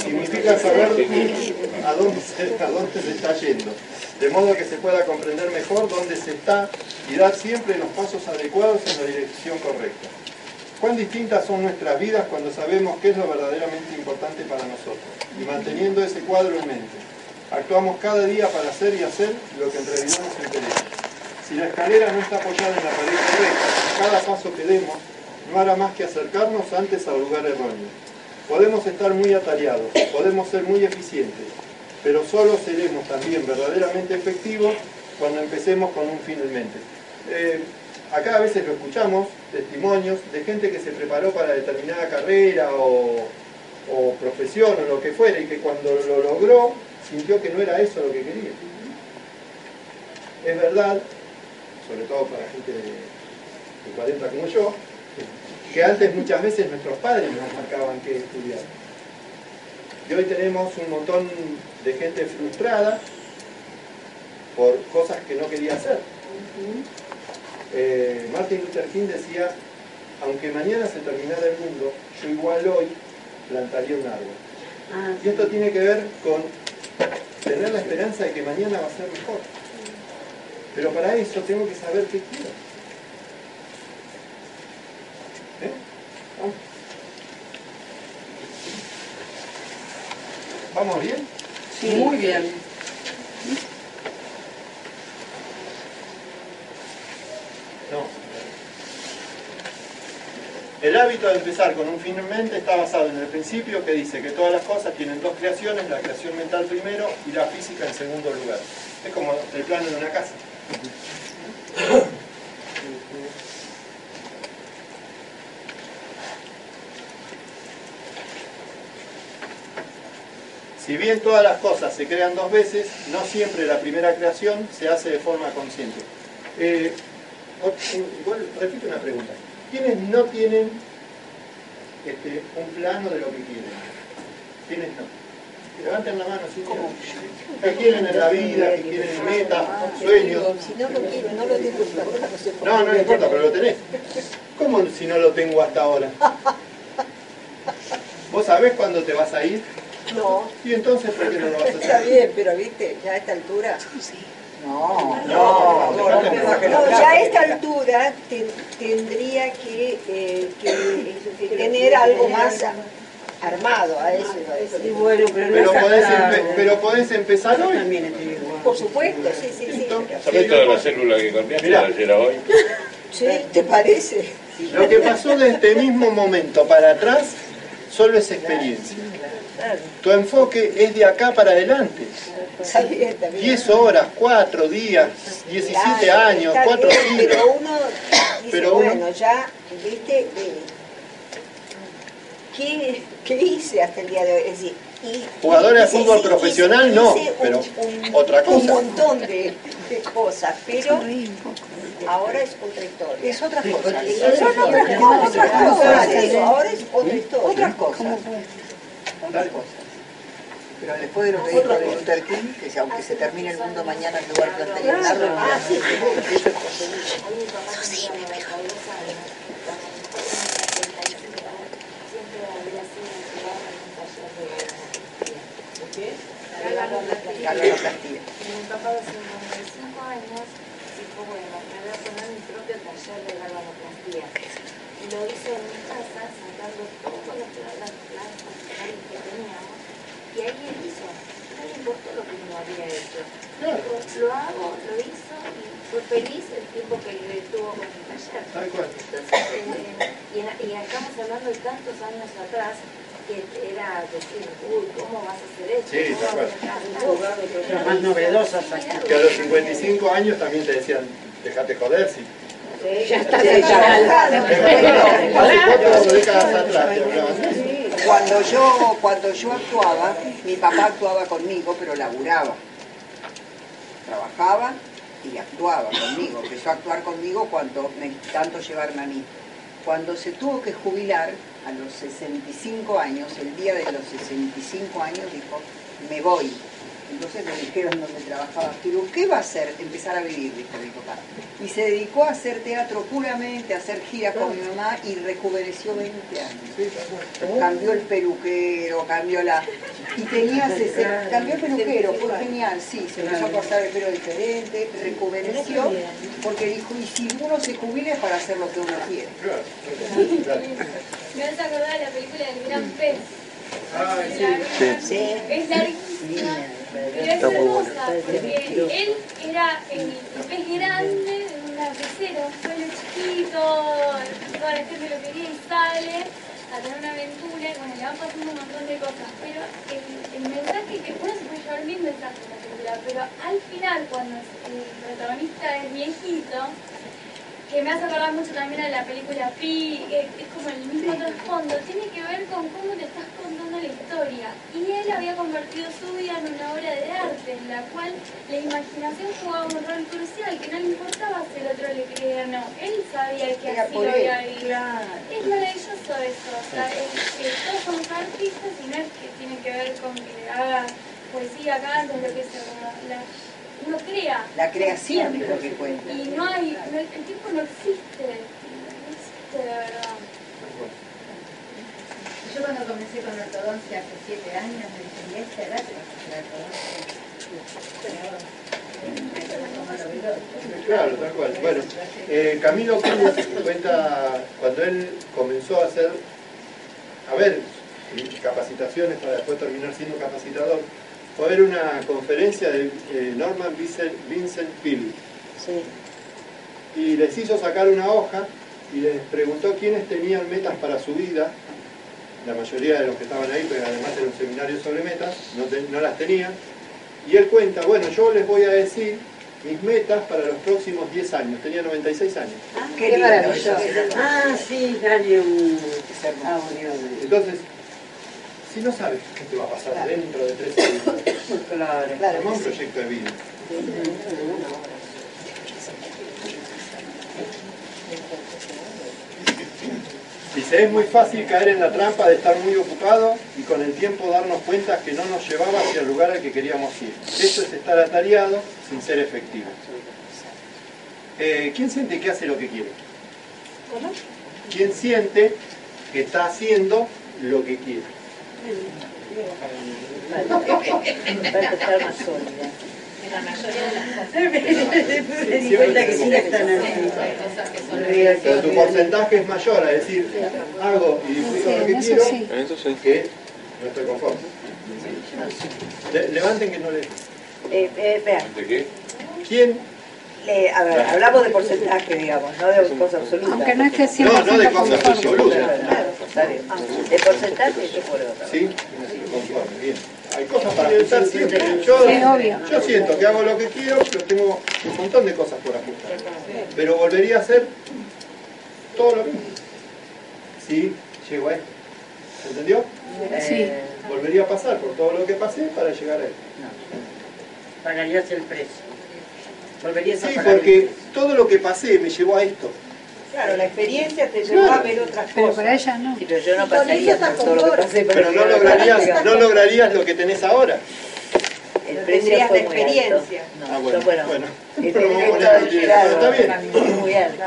Significa saber a dónde, se, está yendo, de modo que se pueda comprender mejor dónde se está y dar siempre los pasos adecuados en la dirección correcta. Cuán distintas son nuestras vidas cuando sabemos qué es lo verdaderamente importante para nosotros y manteniendo ese cuadro en mente. Actuamos cada día para hacer y hacer lo que en realidad nos interesa. Si la escalera no está apoyada en la pared correcta, cada paso que demos no hará más que acercarnos antes al lugar erróneo. Podemos estar muy atareados, podemos ser muy eficientes, pero solo seremos también verdaderamente efectivos cuando empecemos con un fin en mente. Eh, acá a veces lo escuchamos, testimonios de gente que se preparó para determinada carrera o, profesión o lo que fuera y que cuando lo logró sintió que no era eso lo que quería. Es verdad, sobre todo para gente de 40 como yo, que antes muchas veces nuestros padres nos marcaban qué estudiar. Y hoy tenemos un montón de gente frustrada por cosas que no quería hacer. Eh, Martin Luther King decía, aunque mañana se terminara el mundo, yo igual hoy plantaría un árbol. Y esto tiene que ver con tener la esperanza de que mañana va a ser mejor. Pero para eso tengo que saber qué quiero. ¿Eh? ¿Vamos bien? Sí, muy bien. No. El hábito de empezar con un fin en mente está basado en el principio que dice que todas las cosas tienen dos creaciones, la creación mental primero y la física en segundo lugar. Es como el plano de una casa. Si bien todas las cosas se crean dos veces, no siempre la primera creación se hace de forma consciente. Eh, igual, repito una pregunta. ¿Quiénes no tienen este, un plano de lo que quieren? ¿Quiénes no? Levanten la mano, así como ¿Qué quieren en la vida? ¿Qué quieren metas, sueños? Si no lo quiero, no lo tengo No, no importa, pero lo tenés. ¿Cómo si no lo tengo hasta ahora? ¿Vos sabés cuándo te vas a ir? No. ¿Y entonces por qué no lo vas a hacer? Está bien, pero viste, ya a esta altura. No, No, no, ya a esta altura te- tendría que, eh, que tener algo más armado a eso. bueno, pero Pero podés, hasta- empe- pero podés empezar hoy. Por supuesto, sí, sí, sí. ¿Sabés toda la célula que cambiaste de ayer a hoy? Sí, ¿Te parece? Lo que pasó de este mismo momento para atrás solo es experiencia. Tu enfoque es de acá para adelante. Está bien, está bien. 10 horas, 4 días, 17 Claro, años, está 4 bien, siglos. Pero uno dice, Pero uno- bueno, ya, viste, eh, ¿qué, ¿qué hice hasta el día de hoy? Es decir, y, Jugadores de fútbol hice- profesional hice no, un- pero un- otra Un cosa. montón de, de cosas, pero ahora es otra historia. Es otra cosa. Ahora es otra historia. Otra cosa. Otra cosa. Pero después de lo que dijo de Luther King, que si aunque se termine el mundo mañana en lugar de plantaría un árbol, Ah, sí. eso es Sí, me pegó. De Carlos. Mi papá hace 95 años dijo, bueno, me voy a poner mi propio taller de galvanoplastía. Y lo hizo en mi casa, sacando todas las plantas. Y ahí él hizo. No le importó lo que uno había hecho. Dijo, lo hago, lo hizo y fue feliz el tiempo que le tuvo con el taller. Tal cual. Entonces, eh, y, en- y estamos hablando de tantos años atrás que era decir, uy, ¿cómo vas a hacer esto? Sí, ¿Cómo tal vas a cual. hacer esto?". Cosas más novedosas Que a los 55 años también te decían, dejate joder, sí. Ya está ya. Hace cuatro décadas atrás. Cuando yo, cuando yo actuaba, mi papá actuaba conmigo, pero laburaba. Trabajaba y actuaba conmigo. Empezó a actuar conmigo cuando me tanto llevarme a mí. Cuando se tuvo que jubilar a los 65 años, el día de los 65 años, dijo, me voy, entonces me dijeron dónde trabajaba Arturo, ¿qué va a hacer? Empezar a vivir, dijo mi papá. Y se dedicó a hacer teatro puramente, a hacer giras con mi mamá y rejuveneció 20 años. Cambió el peluquero, cambió la... Y tenía 60... Cambió el peluquero, fue genial, sí, se empezó a cortar el pelo diferente, rejuveneció, porque dijo, y si uno se jubila es para hacer lo que uno quiere. Me hace acordar de la película del Gran Pez. Sí. Es larguísima, pero es hermosa, porque él era el pez grande de una pecera, un pueblo chiquito, toda la gente lo quería y sale a tener una aventura y bueno, le van pasando un montón de cosas, pero el, el mensaje que uno se puede llevar mil mensajes de la película, pero al final cuando el protagonista es viejito, que me hace acordar mucho también a la película Pi, es, es como el mismo trasfondo, tiene que ver con cómo te estás contando la historia. Y él había convertido su vida en una obra de arte, en la cual la imaginación jugaba un rol crucial, que no le importaba si el otro le creía o no. Él sabía que Era así lo había vivido. claro. Es maravilloso eso, o sea, es que todos somos artistas y no es que tiene que ver con que haga poesía, cantos, lo que sea, la, uno crea. La creación es lo que cuenta. Y no hay, no- el tiempo no existe, no existe de verdad. Yo cuando comencé con ortodoncia hace siete años me dije, ¿y esta edad te vas a hacer ortodoncia? Claro, tal cual. Bueno, eh, Camilo Cruz cuenta cuando él comenzó a hacer, a ver, capacitaciones para después terminar siendo capacitador, fue a ver una conferencia de eh, Norman Vincent, Vincent Peale. Y les hizo sacar una hoja y les preguntó quiénes tenían metas para su vida. La mayoría de los que estaban ahí, pero además era un seminario sobre metas, no, te- no las tenían. Y él cuenta, bueno, yo les voy a decir mis metas para los próximos 10 años. Tenía 96 años. Qué Qué lindo maravilloso. Ah, sí, dale un Ah, audio. Entonces, si no sabes qué te va a pasar dentro de tres años, Claro. armá un proyecto de vida. Dice, es muy fácil caer en la trampa de estar muy ocupado y con el tiempo darnos cuenta que no nos llevaba hacia el lugar al que queríamos ir. Eso es estar atareado sin ser efectivo. Eh, ¿Quién siente que hace lo que quiere? ¿Quién siente que está haciendo lo que quiere? Para estar más sólida. En la mayoría de las cosas. Me di cuenta que sí están así. Pero tu porcentaje es mayor, es decir, hago y disfruto lo que quiero, que no estoy conforme. Le- levanten que no le... Eh, eh, ¿De qué? ¿Quién? eh, a ver, hablamos de porcentaje, digamos, no de cosas absolutas. Aunque no es que No, no de 100%. Claro, está bien. De porcentaje, yo por otra. ¿Sí? Conforme, bien. Hay cosas para pensar siempre. Yo, Sí, obvio. yo siento que hago lo que quiero, pero tengo un montón de cosas por ajustar. Pero volvería a hacer todo lo mismo. Sí, llego a esto. ¿Se entendió? Sí. Volvería a pasar por todo lo que pasé para llegar a esto. Pagarías el precio. Volverías a Sí, pagar el porque todo lo que pasé me llevó a esto. Claro, la experiencia te llevó a ver otras Pero cosas. para ella no. Sí, pero yo no pasaría todo lo que pasé Pero no lograrías, no lograrías lo que tenés ahora. El No precio tendrías fue la muy alto. experiencia. No, Ah, bueno, yo, bueno, bueno. el Pero vamos a claro, está bien. muy alto.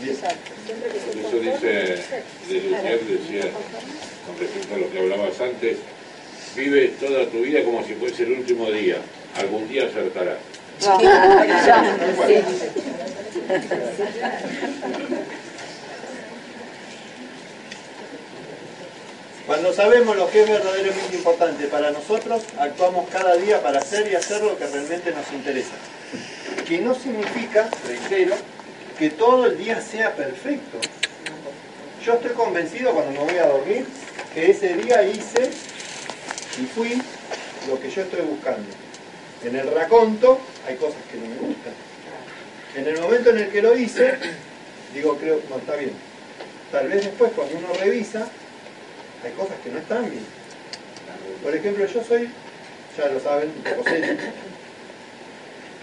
Bien. Eso dice, de Lucier decía, con respecto a lo que hablabas antes, vive toda tu vida como si fuese el último día. Algún día acertarás. Cuando sabemos lo que es verdaderamente importante para nosotros, actuamos cada día para hacer y hacer lo que realmente nos interesa. Que no significa, reitero, que todo el día sea perfecto. Yo estoy convencido cuando me voy a dormir que ese día hice y fui lo que yo estoy buscando. En el raconto hay cosas que no me gustan. En el momento en el que lo hice, digo, creo, no está bien. Tal vez después cuando uno revisa, hay cosas que no están bien. Por ejemplo, yo soy, ya lo saben, un.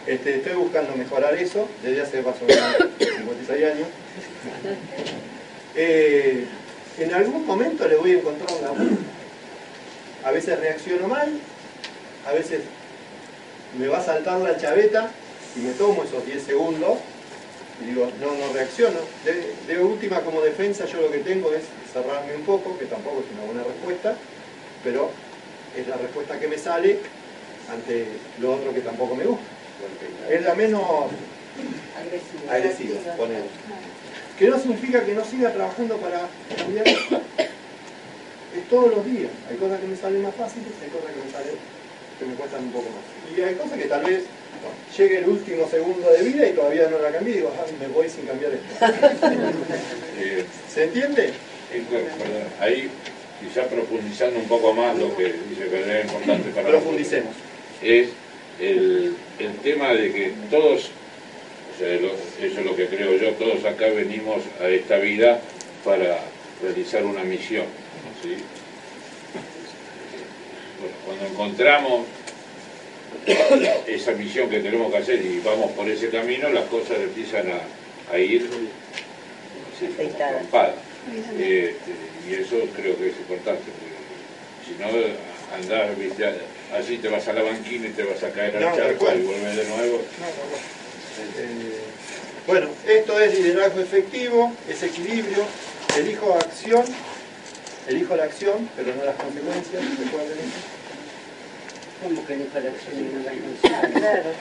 Este, estoy buscando mejorar eso desde hace más o menos 56 años. Eh, en algún momento le voy a encontrar una. A veces reacciono mal, a veces me va a saltar la chaveta y me tomo esos 10 segundos y digo, no, no reacciono. De, de última, como defensa, yo lo que tengo es cerrarme un poco, que tampoco es una buena respuesta, pero es la respuesta que me sale ante lo otro que tampoco me gusta. Es la menos Agresiva. agresiva, ponele. Que no significa que no siga trabajando para cambiar. Es todos los días. Hay cosas que me salen más fáciles, hay cosas que me salen que me cuestan un poco más. Y hay cosas que tal vez llegue el último segundo de vida y todavía no la cambié y digo, "Ay, me voy sin cambiar esto. Eh, ¿Se entiende? eh, ahí, quizá profundizando un poco más lo que dice que es importante para Profundicemos. es el, el tema de que todos, o sea, lo- eso es lo que creo yo, todos acá venimos a esta vida para realizar una misión. ¿sí? Bueno, cuando encontramos esa misión que tenemos que hacer y vamos por ese camino, las cosas empiezan a, a ir así, como Aceitadas. trompadas. Este, y eso creo que es importante, porque si no andás, viste, así te vas a la banquina y te vas a caer al No, charco y volvés de nuevo. Eh, bueno, esto es liderazgo efectivo, es equilibrio, elijo acción, elijo la acción, pero no las consecuencias, recuerden eso. ¿Cómo que acción y no la Claro.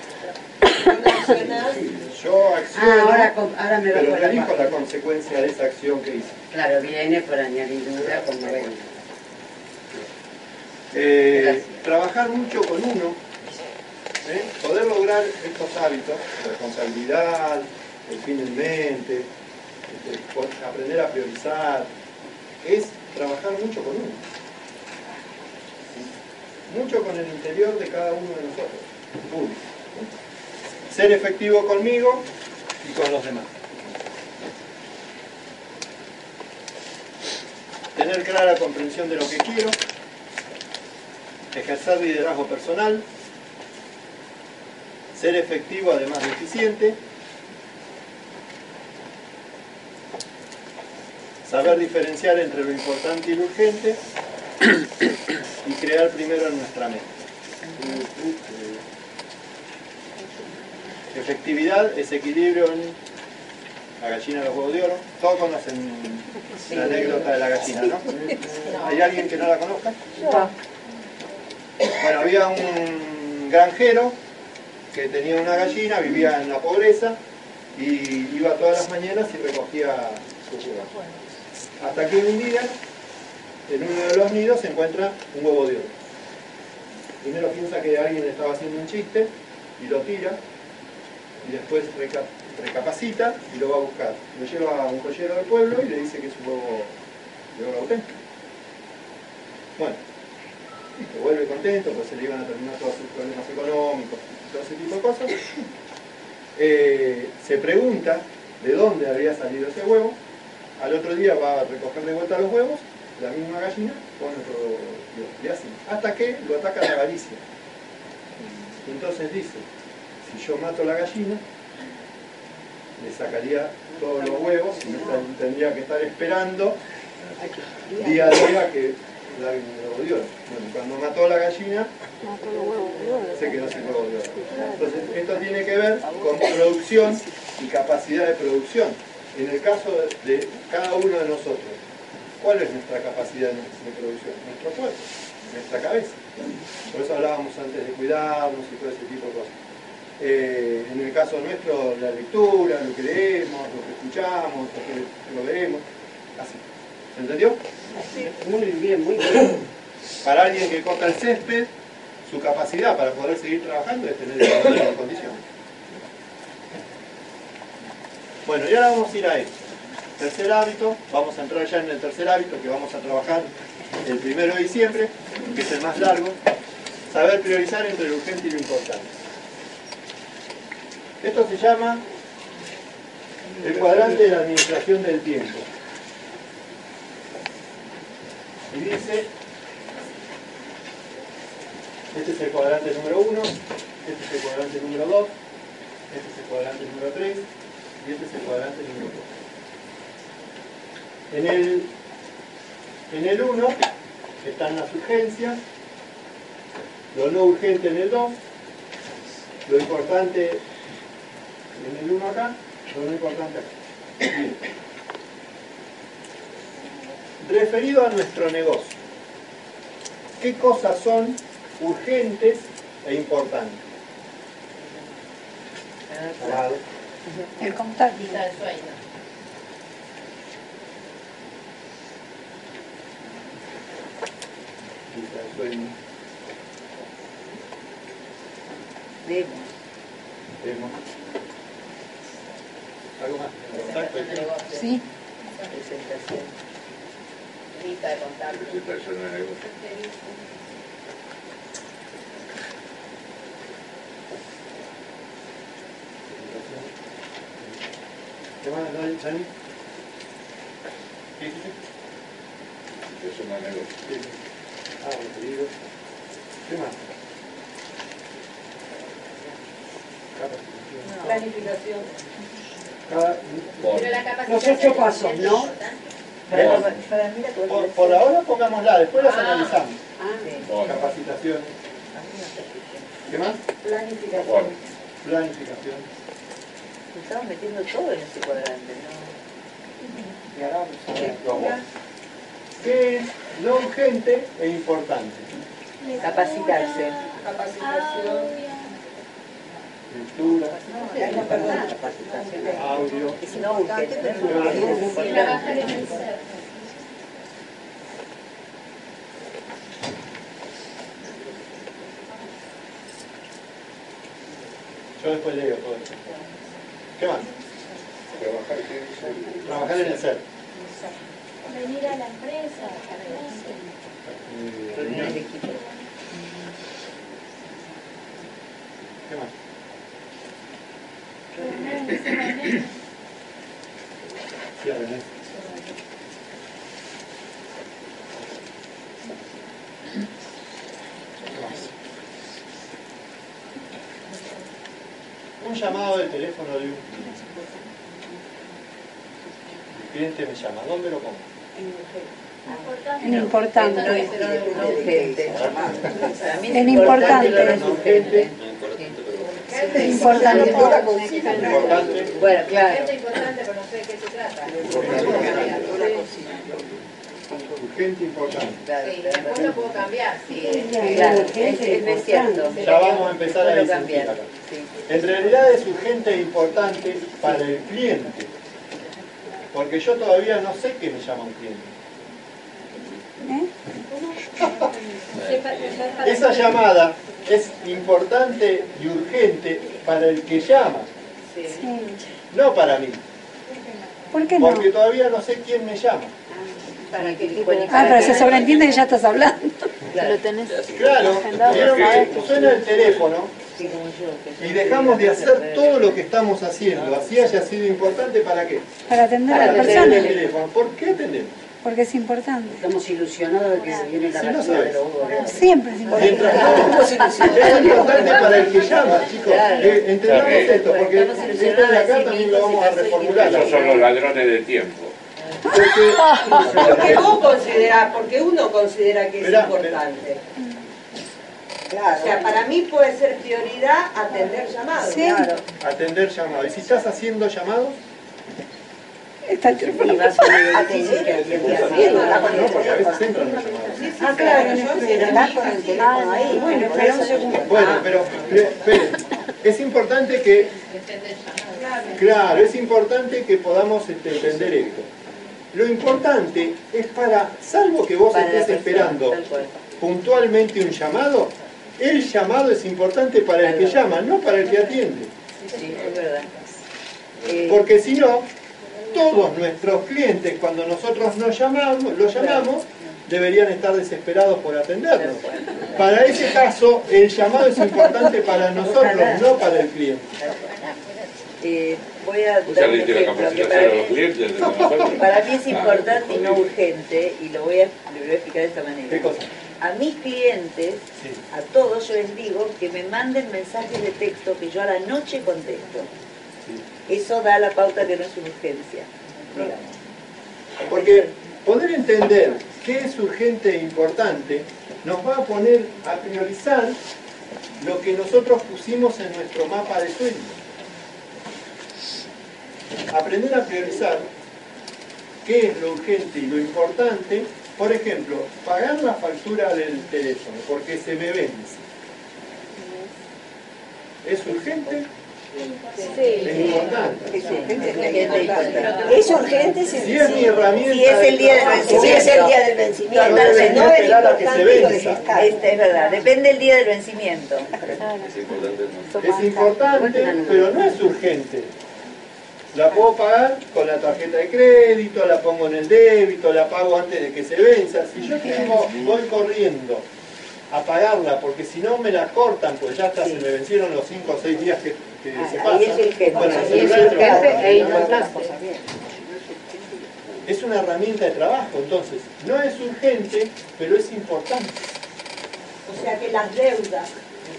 Yo acciono, Ah, ahora, ahora me pero no la consecuencia de esa acción que hice. Claro, viene por añadidura cuando venga. Eh, trabajar mucho con uno, ¿eh? poder lograr estos hábitos, responsabilidad, el fin en mente, este, aprender a priorizar, es trabajar mucho con uno. Mucho con el interior de cada uno de nosotros. Uno. Ser efectivo conmigo y con los demás. Tener clara comprensión de lo que quiero, ejercer liderazgo personal, ser efectivo además de eficiente, saber diferenciar entre lo importante y lo urgente y crear primero en nuestra mente. Efectividad es equilibrio en la gallina de los huevos de oro. Todos conocen la anécdota de la gallina, ¿no? ¿Hay alguien que no la conozca? Bueno, había un granjero que tenía una gallina, vivía en la pobreza y iba todas las mañanas y recogía sus huevos. Hasta que un día, en uno de los nidos se encuentra un huevo de oro. Primero piensa que alguien estaba haciendo un chiste y lo tira y después reca- recapacita y lo va a buscar. Lo lleva a un joyero del pueblo y le dice que es un huevo de oro auténtico. Bueno, listo, vuelve contento, pues se le iban a terminar todos sus problemas económicos, todo ese tipo de cosas. Eh, se pregunta de dónde había salido ese huevo. Al otro día va a recoger de vuelta los huevos, la misma gallina, pone otro y así. Hasta que lo ataca la avaricia. Y entonces dice, si yo mato la gallina, le sacaría todos los huevos y tendría que estar esperando día a día que el huevo de oro. Bueno, cuando mató la gallina, se quedó sin huevo de oro. Entonces, esto tiene que ver con producción y capacidad de producción. En el caso de cada uno de nosotros, ¿cuál es nuestra capacidad de, producción? Nuestro cuerpo, nuestra cabeza. Por eso hablábamos antes de cuidarnos y todo ese tipo de cosas. Eh, en el caso nuestro, la lectura, lo que leemos, lo que escuchamos, lo que, lo vemos, así. ¿Se entendió? Muy bien, muy bien. Para alguien que corta el césped, su capacidad para poder seguir trabajando es tener condiciones. Bueno, y ahora vamos a ir a esto. Tercer hábito, vamos a entrar ya en el tercer hábito que vamos a trabajar el primero de diciembre, que es el más largo. Saber priorizar entre lo urgente y lo importante. Esto se llama el cuadrante de la administración del tiempo. Y dice, este es el cuadrante número 1, este es el cuadrante número 2, este es el cuadrante número 3 y este es el cuadrante número 4. En el, en el 1 están las urgencias, lo no urgente en el 2, lo importante en el 1 acá, lo no importante acá. Bien. Referido a nuestro negocio, ¿qué cosas son urgentes e importantes? Amado. El contacto. El sueño. Demos. Demo. ¿Algo más? Sí. Presentación. Lista de contacto. Presentación de negocio. ¿Qué más, Dani? ¿Qué dijiste? Presentación de negocio. Ah. ¿Qué más? Capacitación. Planificación. Cada- Los ocho pasos, ¿no? Para, para mí la Por, por ahora pongámosla, después las Ah. analizamos. Sí. Bueno, Capacitación. ¿Qué más? Planificación. Planificación. Estamos metiendo todo en ese cuadrante, ¿no? Y ahora vamos a ver cómo. ¿Qué es lo urgente e importante? Capacitarse. Capacitación. Lectura, No, perdón, capacitación. audio. Es no urgente, no Y trabajar en el ser. Yo después leo todo esto. ¿Qué más? Trabajar, ¿qué dice? Trabajar en el ser. Venir a la empresa. Eh, Reunir equipo. ¿Qué más? Un llamado de teléfono de un cliente. El cliente me llama, ¿dónde lo pongo? En importante. No es urgente. Es En importante, importante. es. Bueno, claro. Gente importante, pero no sé de qué se trata. Urgente, importante. Sí, después lo puedo cambiar. Sí, Claro, es, es cierto. Ya vamos a empezar a discutir cambiar. acá. Sí. En realidad es urgente e importante para el cliente. Porque yo todavía no sé qué me llama un cliente. Esa llamada es importante y urgente para el que llama, Sí. no para mí. ¿Por qué no? Porque todavía no sé quién me llama. Para de- Ah, pero se sobreentiende que ya estás hablando. Claro. Lo tenés Claro, que suena el teléfono que y dejamos de hacer todo lo que estamos haciendo. Así haya sido importante para qué. Para atender a Para la atender el persona. teléfono. ¿Por qué atendemos? Porque es importante. Estamos ilusionados de que se viene la Si no de los Hugo. Siempre es importante. Mientras no, es importante para el que llama, chicos. Claro. Eh, entendamos Claro. esto, porque de de acá sí también lo vamos y a reformular. Esos son los ladrones del tiempo. Porque, Porque vos considerás, porque uno considera que es importante. Claro. O sea, para mí puede ser prioridad atender llamados. Sí. Claro. atender llamados. Y si estás haciendo llamados, Está Y vas a decir que atiende así. no, porque a veces entran los llamados. Ah, claro, yo Estás con el teléfono ahí. Bueno, espera un segundo. Bueno, pero esperen, es importante que, claro, es importante que podamos este, entender esto. Lo importante es para, salvo que vos estés esperando puntualmente un llamado, el llamado es importante para el que llama, no para el que atiende. Sí, es verdad. Eh, Porque si no, todos nuestros clientes, cuando nosotros nos llamamos, los llamamos, deberían estar desesperados por atendernos. Para ese caso, el llamado es importante para nosotros, no para el cliente. eh, voy a dar un ejemplo que para mí, para es Ah, importante y no urgente, y lo voy a, le voy a explicar de esta manera. ¿Qué cosa? A mis clientes, Sí. a todos yo les digo que me manden mensajes de texto que yo a la noche contesto. Eso da la pauta que no es urgencia, digamos. Porque poder entender qué es urgente e importante, nos va a poner a priorizar lo que nosotros pusimos en nuestro mapa de sueño. Aprender a priorizar qué es lo urgente y lo importante, por ejemplo, pagar la factura del teléfono porque se me vence. ¿Es urgente? Es importante. Es urgente si, Si es mi herramienta Si es el día del vencimiento. si es el día del vencimiento. No es importante es verdad, depende del día del vencimiento. Es importante. Es importante, pero no es urgente. La puedo pagar con la tarjeta de crédito, la pongo en el débito, la pago antes de que se venza. Si yo tengo, voy corriendo a pagarla, porque si no me la cortan, pues ya hasta se me vencieron los 5 o 6 días que, que se Ahí es urgente. Bueno, el Ahí es urgente e. Es una herramienta de trabajo, entonces no es urgente, pero es importante. O sea que las deudas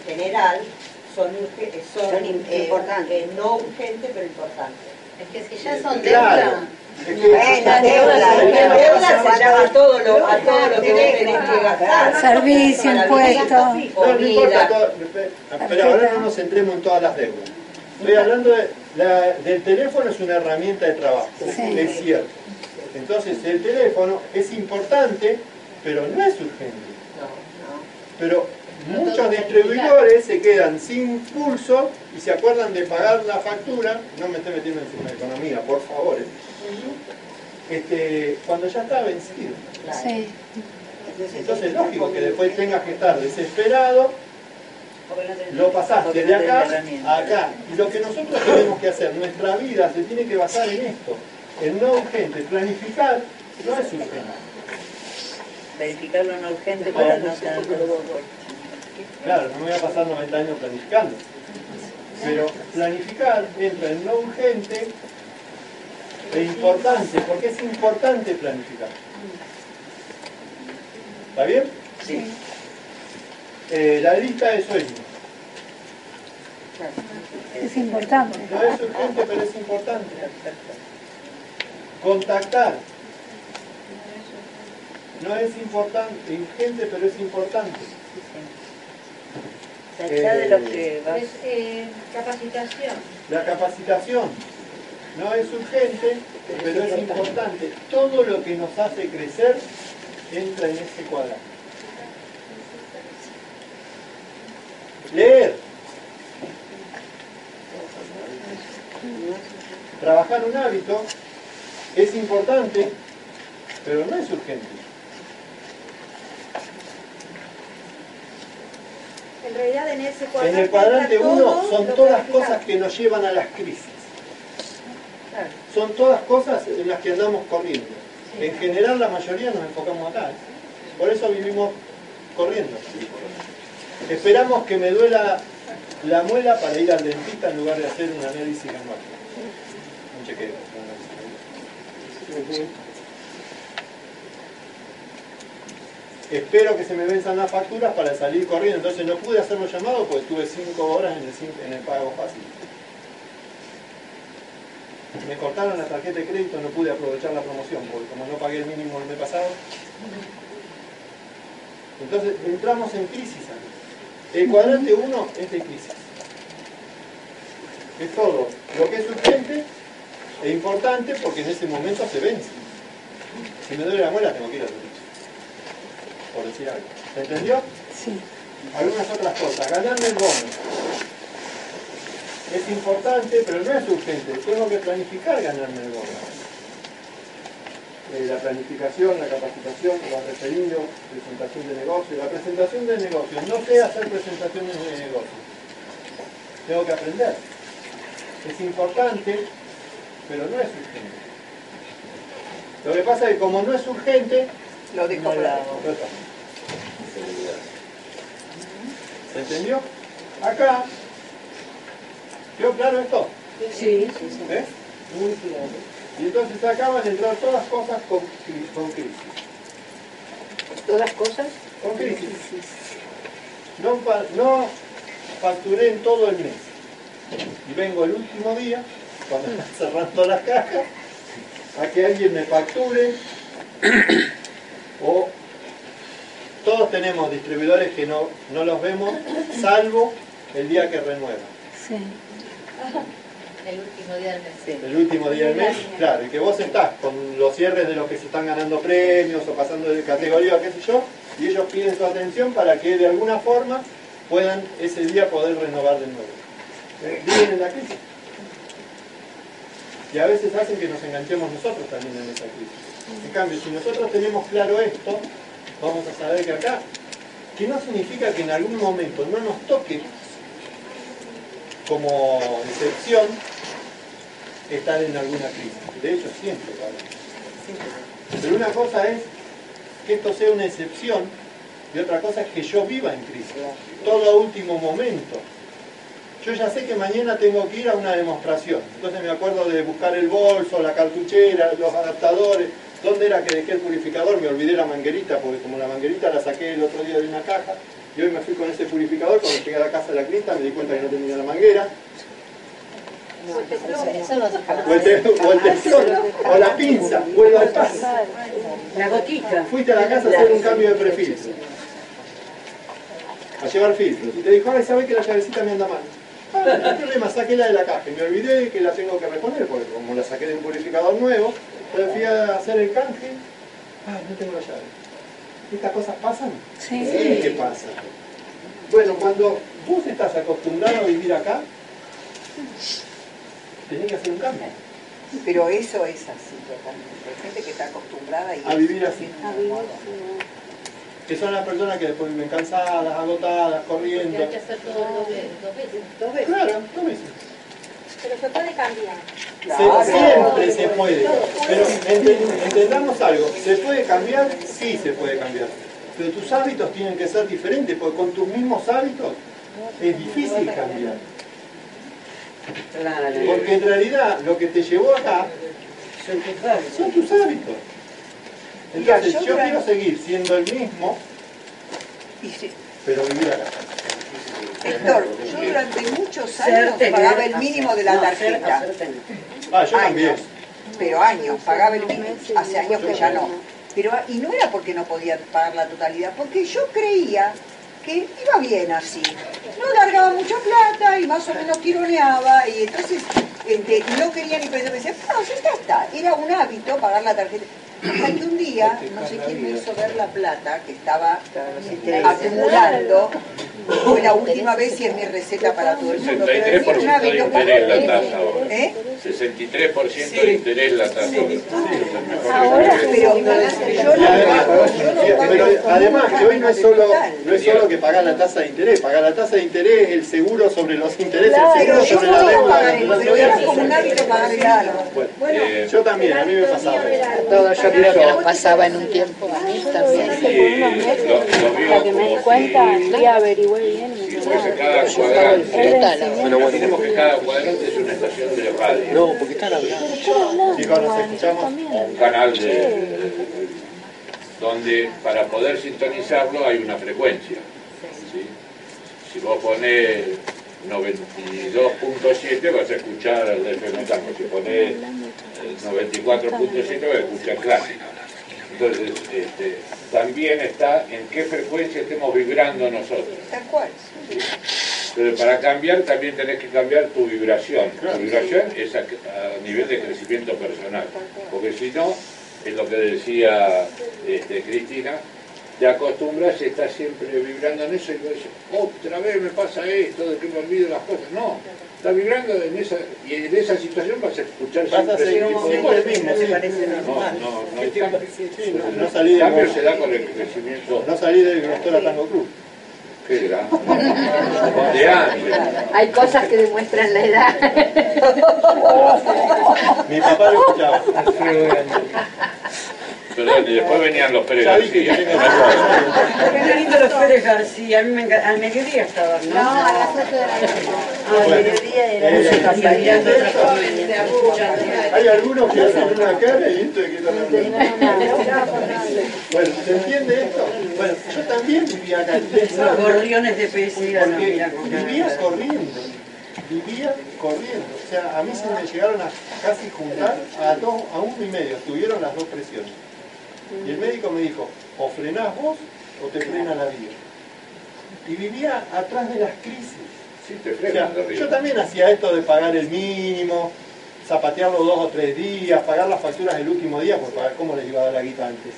en general son, son, Son im- eh, importantes. eh, no urgentes pero importantes. Es que si ya son Claro. deuda, Es que- Bueno, deuda, La deuda deuda se llama a todo lo, a todo lo que vos tenés que gastar. Servicio, Para impuesto. vivir, No, no importa, comida. todo- pero ahora no nos centremos en todas las deudas. Estoy hablando de, la- del teléfono, es una herramienta de trabajo, Sí. es cierto. Entonces el teléfono es importante, pero no es urgente. Pero muchos distribuidores se quedan sin pulso y se acuerdan de pagar la factura, no me esté metiendo en la economía, por favor, ¿eh? Este, cuando ya está vencido. Sí. Entonces es lógico que después tengas que estar desesperado, lo pasaste de acá a acá. Y lo que nosotros tenemos que hacer, nuestra vida se tiene que basar en esto, en no urgente. Planificar no es urgente. Verificar lo no urgente para no tener Claro, no me voy a pasar 90 años planificando. Pero planificar entra en no urgente e importante, porque es importante planificar. ¿Está bien? Sí. Eh, la lista de sueños. Es importante. No es urgente, pero es importante. Contactar. No es importante, urgente, pero es importante. Ya de lo que va. Es, eh, capacitación. La capacitación. No es urgente, pero es importante. Todo lo que nos hace crecer entra en ese cuadrado. Leer. Trabajar un hábito es importante, pero no es urgente. En realidad en ese En cuadrante, el cuadrante está 1 todo son todas planificado. cosas que nos llevan a las crisis. Son todas cosas en las que andamos corriendo. En general la mayoría nos enfocamos acá. ¿eh? Por eso vivimos corriendo. Esperamos que me duela la muela para ir al dentista en lugar de hacer un análisis anual. Un chequeo. Espero que se me venzan las facturas para salir corriendo. Entonces no pude hacer los llamados porque estuve 5 horas en el, cin- en el pago fácil. Me cortaron la tarjeta de crédito, no pude aprovechar la promoción porque como no pagué el mínimo el mes pasado. Entonces entramos en crisis. El cuadrante 1 es de crisis. Es todo lo que es urgente e importante porque en ese momento se vence. Si me duele la muela tengo que ir al dentista. Por decir algo. ¿Se entendió? Sí. Algunas otras cosas. Ganarme el bono. Es importante, pero no es urgente. Tengo que planificar ganarme el bono. Eh, la planificación, la capacitación, los referidos, presentación de negocio. La presentación de negocio. No sé hacer presentaciones de negocio. Tengo que aprender. Es importante, pero no es urgente. Lo que pasa es que como no es urgente, Lo dejo no la-. ¿Se entendió? Acá, ¿quedó claro esto? Sí, sí, sí. ¿Eh? Muy claro. Y entonces acá van a entrar todas cosas con, con crisis. ¿Todas cosas? Con crisis. No, no facturé en todo el mes. Y vengo el último día, cuando están cerrando las cajas, a que alguien me facture o tenemos distribuidores que no, no los vemos, salvo el día que renuevan. Sí. El último día del mes. El último día del mes, claro, y que vos estás con los cierres de los que se están ganando premios o pasando de categoría, qué sé yo, y ellos piden tu atención para que de alguna forma puedan ese día poder renovar de nuevo. Eh, Viven en la crisis. Y a veces hacen que nos enganchemos nosotros también en esa crisis. En cambio, si nosotros tenemos claro esto, vamos a saber que acá, que no significa que en algún momento no nos toque como excepción estar en alguna crisis. De hecho, siempre va a haber. Pero una cosa es que esto sea una excepción y otra cosa es que yo viva en crisis. Todo último momento. Yo ya sé que mañana tengo que ir a una demostración. Entonces me acuerdo de buscar el bolso, la cartuchera, los adaptadores. ¿Dónde era que dejé el purificador? Me olvidé la manguerita, porque como la manguerita la saqué el otro día de una caja, y hoy me fui con ese purificador, cuando llegué a la casa de la crista me di cuenta que no tenía la manguera. O el, te- o el teflón, o la pinza, o el bypass. La gotita. Fuiste a la casa a hacer un cambio de prefiltro. A llevar filtros. Y te dijo, ay, ¿sabes que la llavecita me anda mal? Ah, no hay problema, saqué la de la caja. Y me olvidé que la tengo que reponer, porque como la saqué de un purificador nuevo, entonces fui a hacer el canje. Ay, no tengo la llave. ¿Estas cosas pasan? Sí. que pasan. Bueno, cuando vos estás acostumbrado a vivir acá, tenés que hacer un cambio. Pero eso es así totalmente. Hay gente que está acostumbrada y A vivir así. Que son las personas que después viven cansadas, agotadas, Porque corriendo. hay que hacer todo doble, dos veces. dos veces. Claro, dos veces. Pero se puede cambiar. Se- siempre se puede. Pero ente- entendamos algo, ¿se puede cambiar? Sí se puede cambiar. Pero tus hábitos tienen que ser diferentes, porque con tus mismos hábitos es difícil cambiar. Porque en realidad lo que te llevó acá son tus hábitos. Entonces yo quiero seguir siendo el mismo, pero vivir acá. Héctor, yo durante muchos años pagaba el mínimo de la no, hacer- tarjeta. Ah, yo también. Años, pero años, pagaba el mínimo. Hace años que ya no. Pero, y no era porque no podía pagar la totalidad, porque yo creía que iba bien así. No largaba mucha plata y más o menos tironeaba y entonces este, no quería ni pensar, me decía, no, si ya está. Era un hábito pagar la tarjeta. Hasta que un día, no sé quién me hizo ver la plata que estaba acumulando. Fue la última vez y es mi receta para todo el mundo. Pero es 63% un de hábito interés la tasa ahora. ¿Eh? 63% de interés la tasa ahora. Ahora, pero yo no además, pago, yo no pago. pero además que hoy no es solo, no es solo que pagar la tasa de interés, pagar la tasa de interés es el seguro sobre los intereses, el seguro sobre la deuda. Bueno, eh, yo también, a mí me pasaba. Todo yo creo que nos pasaba en un tiempo a mí también. Sí, lo, que me di cuenta, fui a averiguar bien. y si fuese cada cuadrante. frutal ahora. Imaginemos que cada cuadrante es una estación de radio. No, porque están hablando. Chicos, nos escuchamos. un canal de, donde para poder sintonizarlo hay una frecuencia. ¿sí? Si vos ponés 92.7 vas a escuchar el de FM Tango, si ponés eh, 94.7 vas a escuchar clásico. Entonces, este, también está en qué frecuencia estemos vibrando nosotros. Tal cual. Pero para cambiar también tenés que cambiar tu vibración. Tu vibración es a, a nivel de crecimiento personal. Porque si no, es lo que decía este, Cristina, te acostumbras y estás siempre vibrando en eso y vos decís, otra vez me pasa esto, de que me olvido las cosas. No, estás vibrando en esa, y en esa situación vas a escuchar Vas a siempre seguir de siempre el mismo, sí. No, no, no hay cambio. Sí, no, no salí El de cambio se da con el crecimiento. no salí del Grostora Tango Club. ¿Qué será? De antes. Hay cosas que demuestran la edad. Mi papá lo escuchaba. Y después venían los Pérez García. tengo Qué lindo los Pérez García, a mí me enca- al mediodía estaban, ¿no? No, a las 8 de la noche. Ah, al mediodía era. Hay algunos que hacen una cara y esto de que están hablando. Bueno, ¿se entiende esto? Bueno, yo también vivía acá. Los gorriones de poesía, no, mira vivía corriendo, vivía corriendo. O sea, a mí se me llegaron a casi juntar a, dos, a uno y medio, tuvieron las dos presiones. Y el médico me dijo, o frenás vos o te frena la vida. Y vivía atrás de las crisis. Sí, te O sea, yo también hacía esto de pagar el mínimo, zapatearlo dos o tres días, pagar las facturas el último día, porque pagar cómo les iba a dar la guita antes.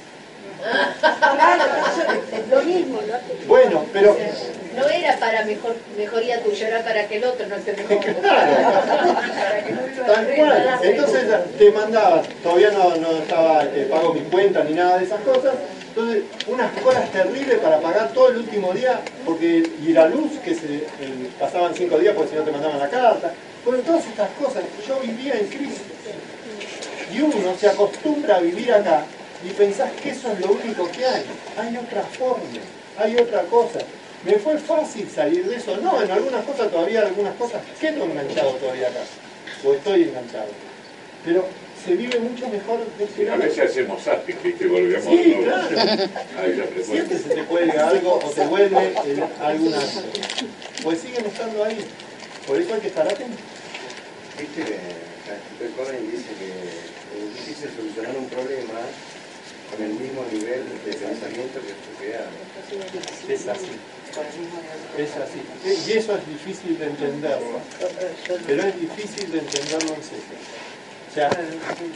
Claro, eso lo mismo, ¿no? Bueno, pero No era para mejor, mejoría tuya, era para que el otro no se mejore. Tal cual. Entonces te mandabas, todavía no, no estaba este, pago mi cuenta ni nada de esas cosas. Entonces, unas colas terribles para pagar todo el último día, porque y la luz, que se eh, pasaban cinco días porque si no te mandaban la carta. Bueno, todas estas cosas, yo vivía en crisis. Y uno se acostumbra a vivir acá y pensás que eso es lo único que hay. Hay otra forma, hay otra cosa. ¿Me fue fácil salir de eso? No, en algunas cosas todavía, algunas cosas quedo enganchado todavía acá. O estoy enganchado. Pero se vive mucho mejor de este Sí, a veces hacemos zapping, ¿viste? Y volvemos Sí, nuevo. claro. Ahí. Siempre se te cuelga algo o te vuelve en alguna... Pues siguen estando ahí. Por eso hay que estar atento. Viste Covey dice que es difícil solucionar un problema con el mismo nivel de pensamiento que tú creas. Es así. Es así. Y eso es difícil de entenderlo. Pero es difícil de entenderlo en serio. O sea,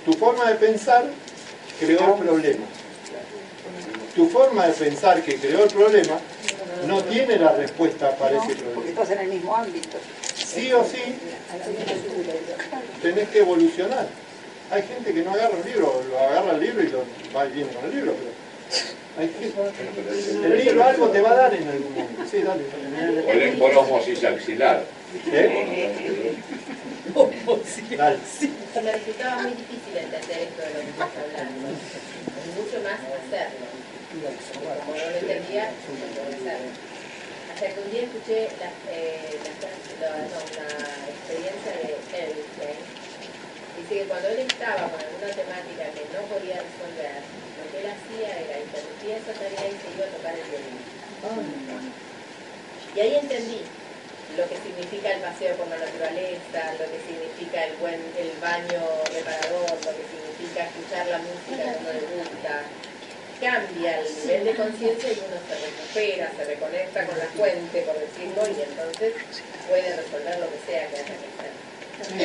tu forma de pensar creó el problema. Tu forma de pensar que creó el problema no tiene la respuesta para ese Porque problema. estás en el mismo ámbito. Sí o sí tenés que evolucionar. Hay gente que no agarra el libro, lo agarra el libro y lo va y viene con el libro, pero hay gente- el libro algo te va a dar en algún momento. Sí, dale. O el emporomosis axilar. ¿Eh? Dale. Yo me resultaba muy difícil entender esto de lo que estás hablando. Mucho más hacerlo. Como no lo entendía, no puedo hacerlo. Hasta que un día escuché la, eh, la, la- no, la experiencia de Einstein. Dice que cuando él estaba con alguna temática que no podía resolver, lo que él hacía era interrumpía esa tarea y se iba a tocar el violín. Y ahí entendí lo que significa el paseo por la naturaleza, lo que significa el buen el baño reparador, lo que significa escuchar la música que uno le gusta. Cambia el nivel de conciencia y uno se recupera, se reconecta con la fuente, por decirlo, y entonces puede resolver lo que sea que haya que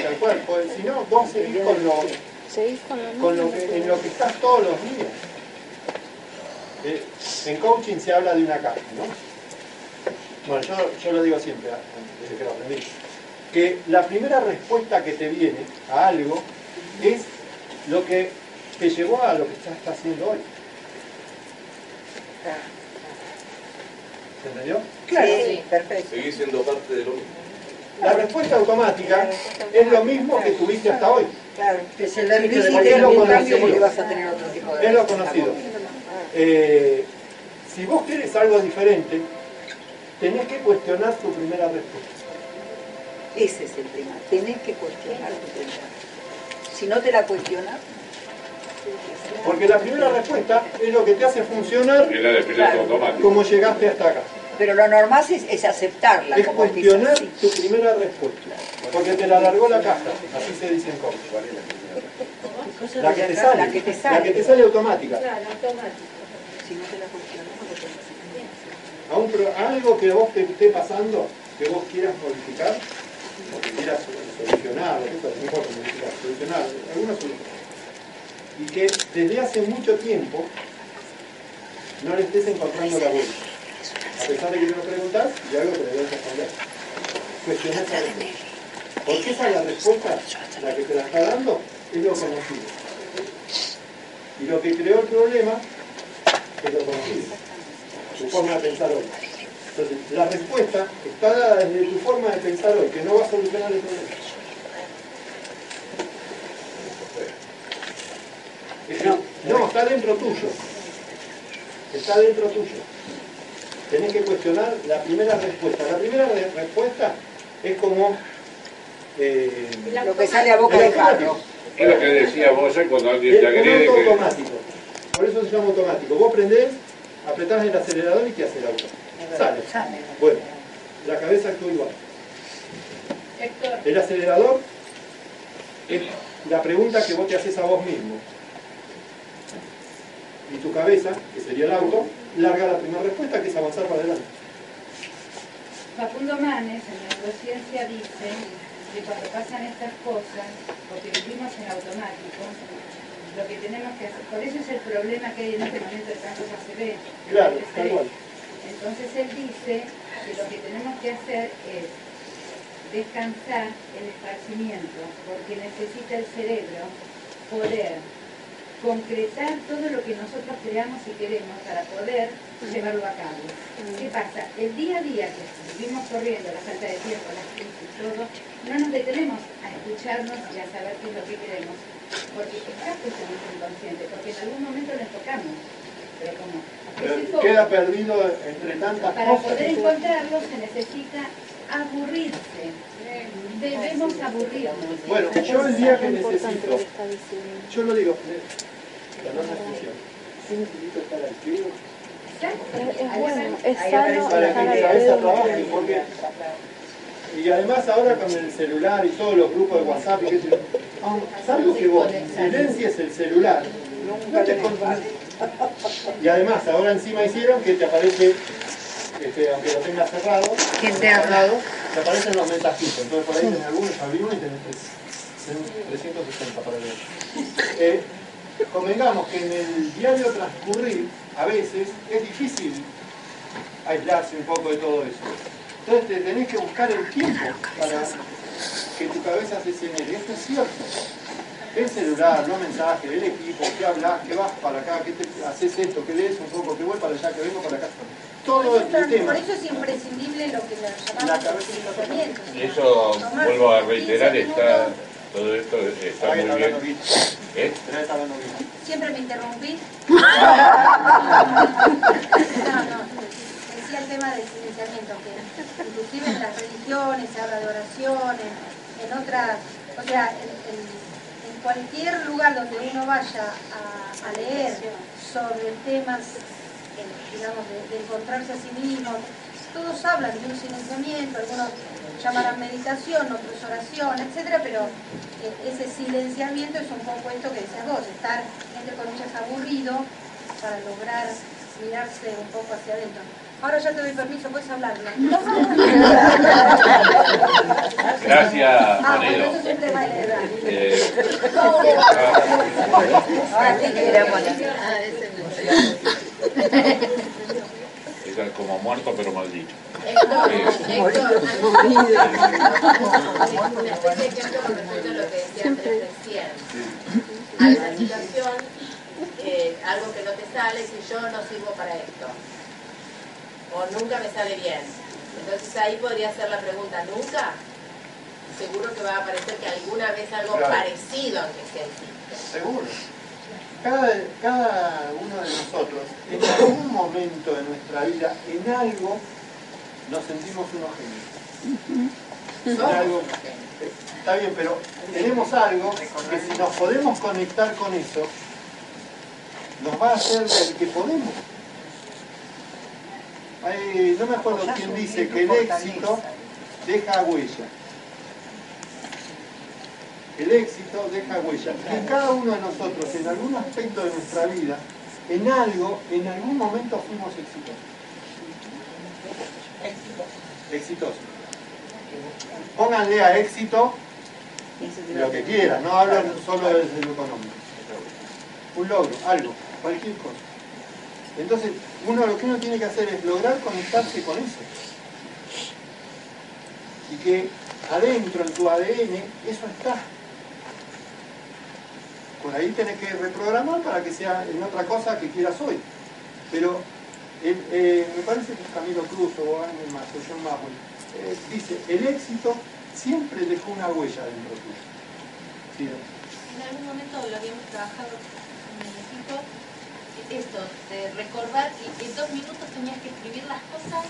tal cual. Pues, si no, vos seguís con lo, con lo que, en lo que estás todos los días. Eh, en coaching se habla de una caja, ¿no? Bueno, yo, yo lo digo siempre, ah, desde que lo aprendí, que la primera respuesta que te viene a algo es lo que te llevó a lo que ya estás haciendo hoy. ¿Se entendió? Claro, sí, perfecto. Seguís siendo parte de lo mismo. La respuesta automática es lo mismo que tuviste hasta hoy. Claro, es el Si ámbito de hiciste lo conocido. vas a tener otro tipo de Es lo conocido. Eh, si vos quieres algo diferente, tenés que cuestionar tu primera respuesta. Ese es el tema. Tenés que cuestionar tu primera. Si no te la cuestionas, Porque la primera respuesta es lo que te hace funcionar Es como llegaste hasta acá. Pero lo normal es, es aceptarla. Es como cuestionar tu primera respuesta. Porque te la alargó la caja, así se dice en coach. La que te sale, La que te sale. la que te sale automática. Claro, automático. Si no te la cuestionas, no algo que vos te esté pasando, que vos quieras modificar, o que quieras solucionar, o que no importa modificar, solucionar, alguna solución. Y que desde hace mucho tiempo no le estés encontrando la vuelta. A pesar de que te lo preguntas y algo que le debes responder. Cuestionar esa respuesta. Porque esa es la respuesta, la que te la está dando, es lo conocido. Y lo que creó el problema es lo conocido. Tu forma de pensar hoy. Entonces, la respuesta está dada desde tu forma de pensar hoy, que no va a solucionar el problema. No, está dentro tuyo. Está dentro tuyo. Tenés que cuestionar la primera respuesta. La primera re- respuesta es como... eh, Lo que sale a boca de jarro. Es lo que decía vos cuando alguien Es te agrede auto que... automático. Por eso se llama automático. Vos prendés, apretás el acelerador y ¿qué hace el auto? Sale. Bueno, la cabeza actúa igual. El acelerador es la pregunta que vos te haces a vos mismo. Y tu cabeza, que sería el auto, larga la primera respuesta, que es avanzar para adelante. Facundo Manes en neurociencia dice que cuando pasan estas cosas, porque vivimos en automático, lo que tenemos que hacer, por eso es el problema que hay en este momento de tantos ACV. Claro, el tal estrés. cual. Entonces él dice que lo que tenemos que hacer es descansar el esparcimiento, porque necesita el cerebro poder concretar todo lo que nosotros creamos y queremos para poder llevarlo a cabo. ¿Qué pasa? El día a día que vivimos corriendo, la falta de tiempo, las crisis, todo, no nos detenemos a escucharnos y a saber qué es lo que queremos, porque está puesto en nuestro inconsciente, porque en algún momento nos tocamos, pero como Pero queda perdido entre tantas para cosas. poder encontrarlo se necesita aburrirse. Debemos aburrirnos. Bueno, yo el día que necesito, yo lo digo, Es bueno, es para que cabeza trabaje, porque y además ahora con el celular y todos los grupos de WhatsApp, y salvo que vos silencies el celular, no te encontrás. Y además ahora encima hicieron que te aparece, este, aunque lo tengas cerrado, ¿Quién te habla? cerrado, te aparecen los mensajitos. Entonces por ahí tenés algunos, abrimos y tenés tenés 360 para leer. Eh, convengamos que en el diario transcurrir, a veces, es difícil aislarse un poco de todo eso. Entonces te tenés que buscar el tiempo para que tu cabeza se genere. Esto es cierto. El celular, los mensajes, el equipo, qué hablas, qué vas para acá, qué te, haces esto, qué lees un poco, qué voy para allá, que vengo para acá. Todo el tema. Por eso es imprescindible lo que La llamamos cabeza silenciamiento. Eso, vuelvo a reiterar, está, todo esto está muy está bien. ¿Eh? Siempre me interrumpí. No, no. Decía el tema del silenciamiento, que inclusive en las religiones se habla de oraciones, en otras, o sea, en, en- en cualquier lugar donde uno vaya a, a leer sobre temas, eh, digamos, de, de encontrarse a sí mismo, todos hablan de un silenciamiento, algunos llamarán meditación, otros oración, etcétera, pero eh, ese silenciamiento es un poco esto que decías vos, estar, entre comillas, aburrido para lograr mirarse un poco hacia adentro. Ahora ya te doy permiso, puedes hablar. ¿no? Gracias, Ah, bueno, Monero. eso es un tema de la edad. Eh, Ahora sí que Era como muerto pero maldito. Héctor, Eh, una especie de ejemplo con respecto a lo que decía Andrés recién. Hay una situación, eh, algo que no te sale, si yo no sirvo para esto. O nunca me sale bien. Entonces ahí podría ser la pregunta, ¿nunca? Seguro que va a aparecer que alguna vez algo Claro. parecido, aunque sea existe. Seguro. Cada, cada uno de nosotros, en algún momento de nuestra vida, en algo, nos sentimos unos genios. En algo, está bien, pero tenemos algo que si nos podemos conectar con eso, nos va a hacer ver que podemos. Hay- no me acuerdo quién dice que el éxito deja huella. El éxito deja huella. Y cada uno de nosotros, en algún aspecto de nuestra vida, en algo, en algún momento fuimos exitosos. Exitosos. Pónganle a éxito lo que quieran, no hablan solo desde lo económico. Un logro, algo, cualquier cosa. Entonces, uno lo que uno tiene que hacer es lograr conectarse con eso. Y que adentro, en tu ADN, eso está. Por ahí tenés que reprogramar para que sea en otra cosa que quieras hoy. Pero el- eh, me parece que es Camilo Cruz o alguien más, o John Maxwell, eh, dice, el éxito siempre dejó una huella dentro tuyo. Sí, En algún momento lo habíamos trabajado con el equipo, esto, de recordar que en dos minutos tenías que escribir las cosas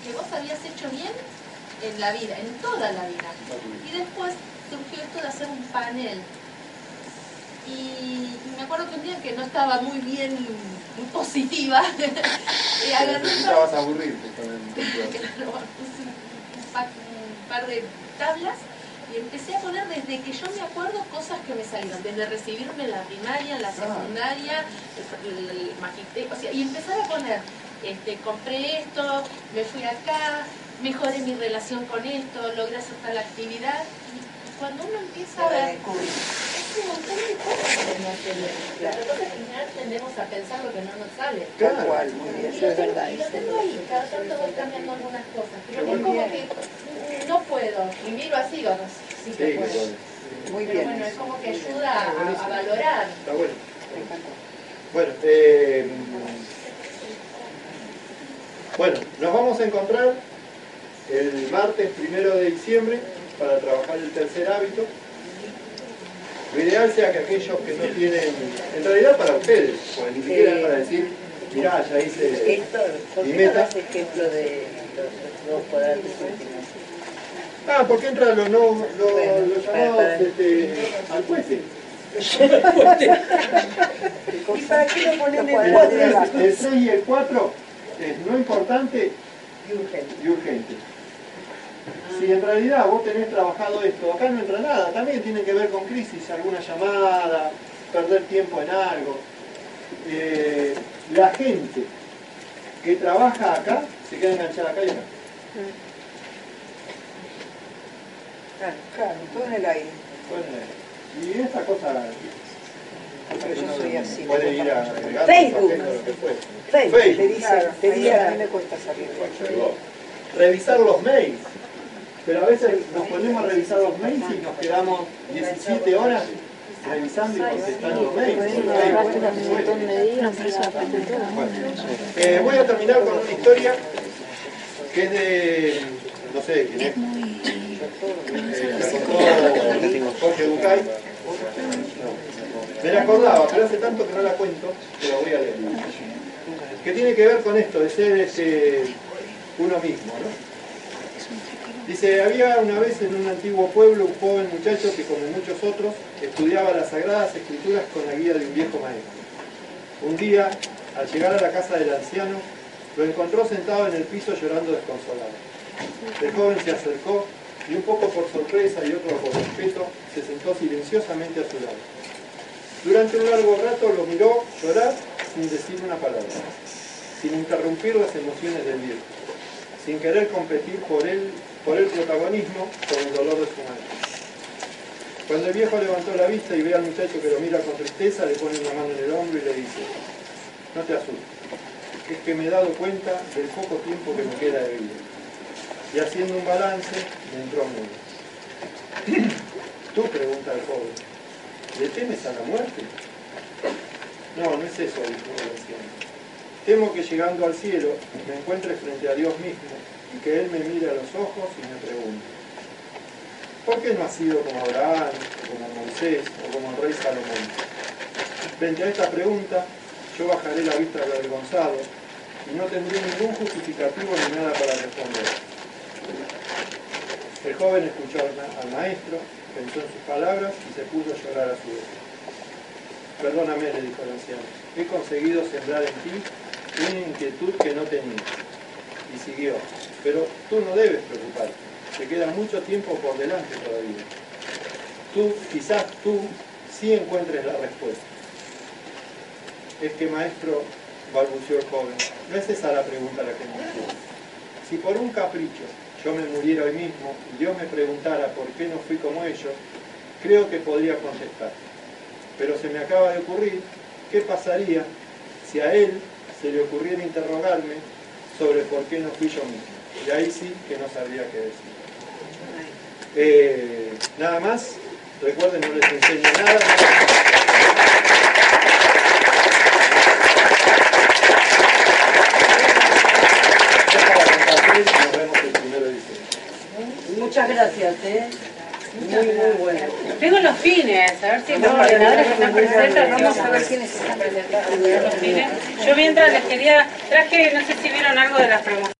que vos habías hecho bien en la vida, en toda la vida. Y después surgió esto de hacer un panel. Y me acuerdo que un día que no estaba muy bien, muy positiva, y agarré un par- Necesitabas aburrirte también. Claro, puse un, pa- un par de tablas Y empecé a poner desde que yo me acuerdo cosas que me salieron, desde recibirme en la primaria, en la secundaria, el, el- el magisterio, o sea, y empezar a poner, este, compré esto, me fui acá, mejoré mi relación con esto, logré hacer tal actividad. Y cuando uno empieza a ver, es un montón de cosas que no tenemos. Que en general tendemos a pensar lo que no nos sale. Tal cual, muy bien, Y eso lo es tengo- verdad. y lo tengo ahí, cada tanto voy cambiando algunas cosas. Pero es como bien. que no puedo, y miro así, digo, no, sí, que Sí, que puedo. Muy Pero bien. bueno, es como que ayuda a, a valorar. Está bueno. Bueno, eh, bueno, nos vamos a encontrar el martes primero de diciembre para trabajar el tercer hábito. Lo ideal sea que aquellos que no tienen, en realidad para ustedes, porque ni siquiera es para decir, mirá, ya hice Esto, ¿por mi no meta. ejemplo de los dos cuadrantes últimos? Ah, porque entra lo, no, Bueno, los llamados para- este, al puente. ¿Y para qué lo ponen en el el 6 y el 4 es no importante y urgente? y urgente. Si en realidad vos tenés trabajado esto, acá no entra nada, también tiene que ver con crisis, alguna llamada, perder tiempo en algo. Eh, la gente que trabaja acá se queda enganchada acá y acá. Claro, claro, todo en el aire. Y esta cosa Pero yo soy así. puede ir a agregar Facebook. lo que fuese. Facebook. Facebook. Te dice, Claro, te dice, a mí me cuesta salir. revisar los mails. Pero a veces nos ponemos a revisar los mails y nos quedamos 17 horas revisando y contestando los mails. Bueno, eh, voy a terminar con una historia que es de, no sé quién es, eh, Jorge Bucay. Me la acordaba, pero hace tanto que no la cuento, que la voy a leer. Que tiene que ver con esto, de ser este, uno mismo, ¿no? Dice, había una vez en un antiguo pueblo un joven muchacho que, como muchos otros, estudiaba las sagradas escrituras con la guía de un viejo maestro. Un día, al llegar a la casa del anciano, lo encontró sentado en el piso llorando desconsolado. El joven se acercó y un poco por sorpresa y otro por respeto, se sentó silenciosamente a su lado. Durante un largo rato lo miró llorar sin decir una palabra, sin interrumpir las emociones del viejo, sin querer competir por él, por el protagonismo, por el dolor de su madre. Cuando el viejo levantó la vista y ve al muchacho que lo mira con tristeza, le pone una mano en el hombro y le dice, no te asustes, es que me he dado cuenta del poco tiempo que me queda de vida. Y haciendo un balance, me entró miedo. Tú, pregunta el joven, ¿le temes a la muerte? No, no es eso, dijo el anciano. Temo que llegando al cielo me encuentre frente a Dios mismo y que Él me mire a los ojos y me pregunte, ¿por qué no has sido como Abraham, como Moisés o como el rey Salomón? Frente a esta pregunta, yo bajaré la vista avergonzado y no tendré ningún justificativo ni nada para responder. El joven escuchó al maestro, pensó en sus palabras y se puso a llorar a su vez. Perdóname, le dijo el anciano, he conseguido sembrar en ti una inquietud que no tenía. Y siguió, pero tú no debes preocuparte, te queda mucho tiempo por delante todavía. Tú, quizás tú, sí encuentres la respuesta. Es que maestro, balbuceó el joven, no es esa la pregunta la que me hiciste. Si por un capricho yo me muriera hoy mismo y Dios me preguntara por qué no fui como ellos, creo que podría contestar. Pero se me acaba de ocurrir qué pasaría si a él se le ocurriera interrogarme sobre por qué no fui yo mismo. Y ahí sí que no sabría qué decir. Eh, nada más, recuerden, no les enseño nada. Nos vemos el primero de diciembre. Muchas gracias, ¿eh? Muy, muy bueno. Tengo los fines, a ver si los coordinadores que están presentes. Vamos a ver quiénes están presentes. Yo mientras les quería, traje, no sé si vieron algo de las promociones.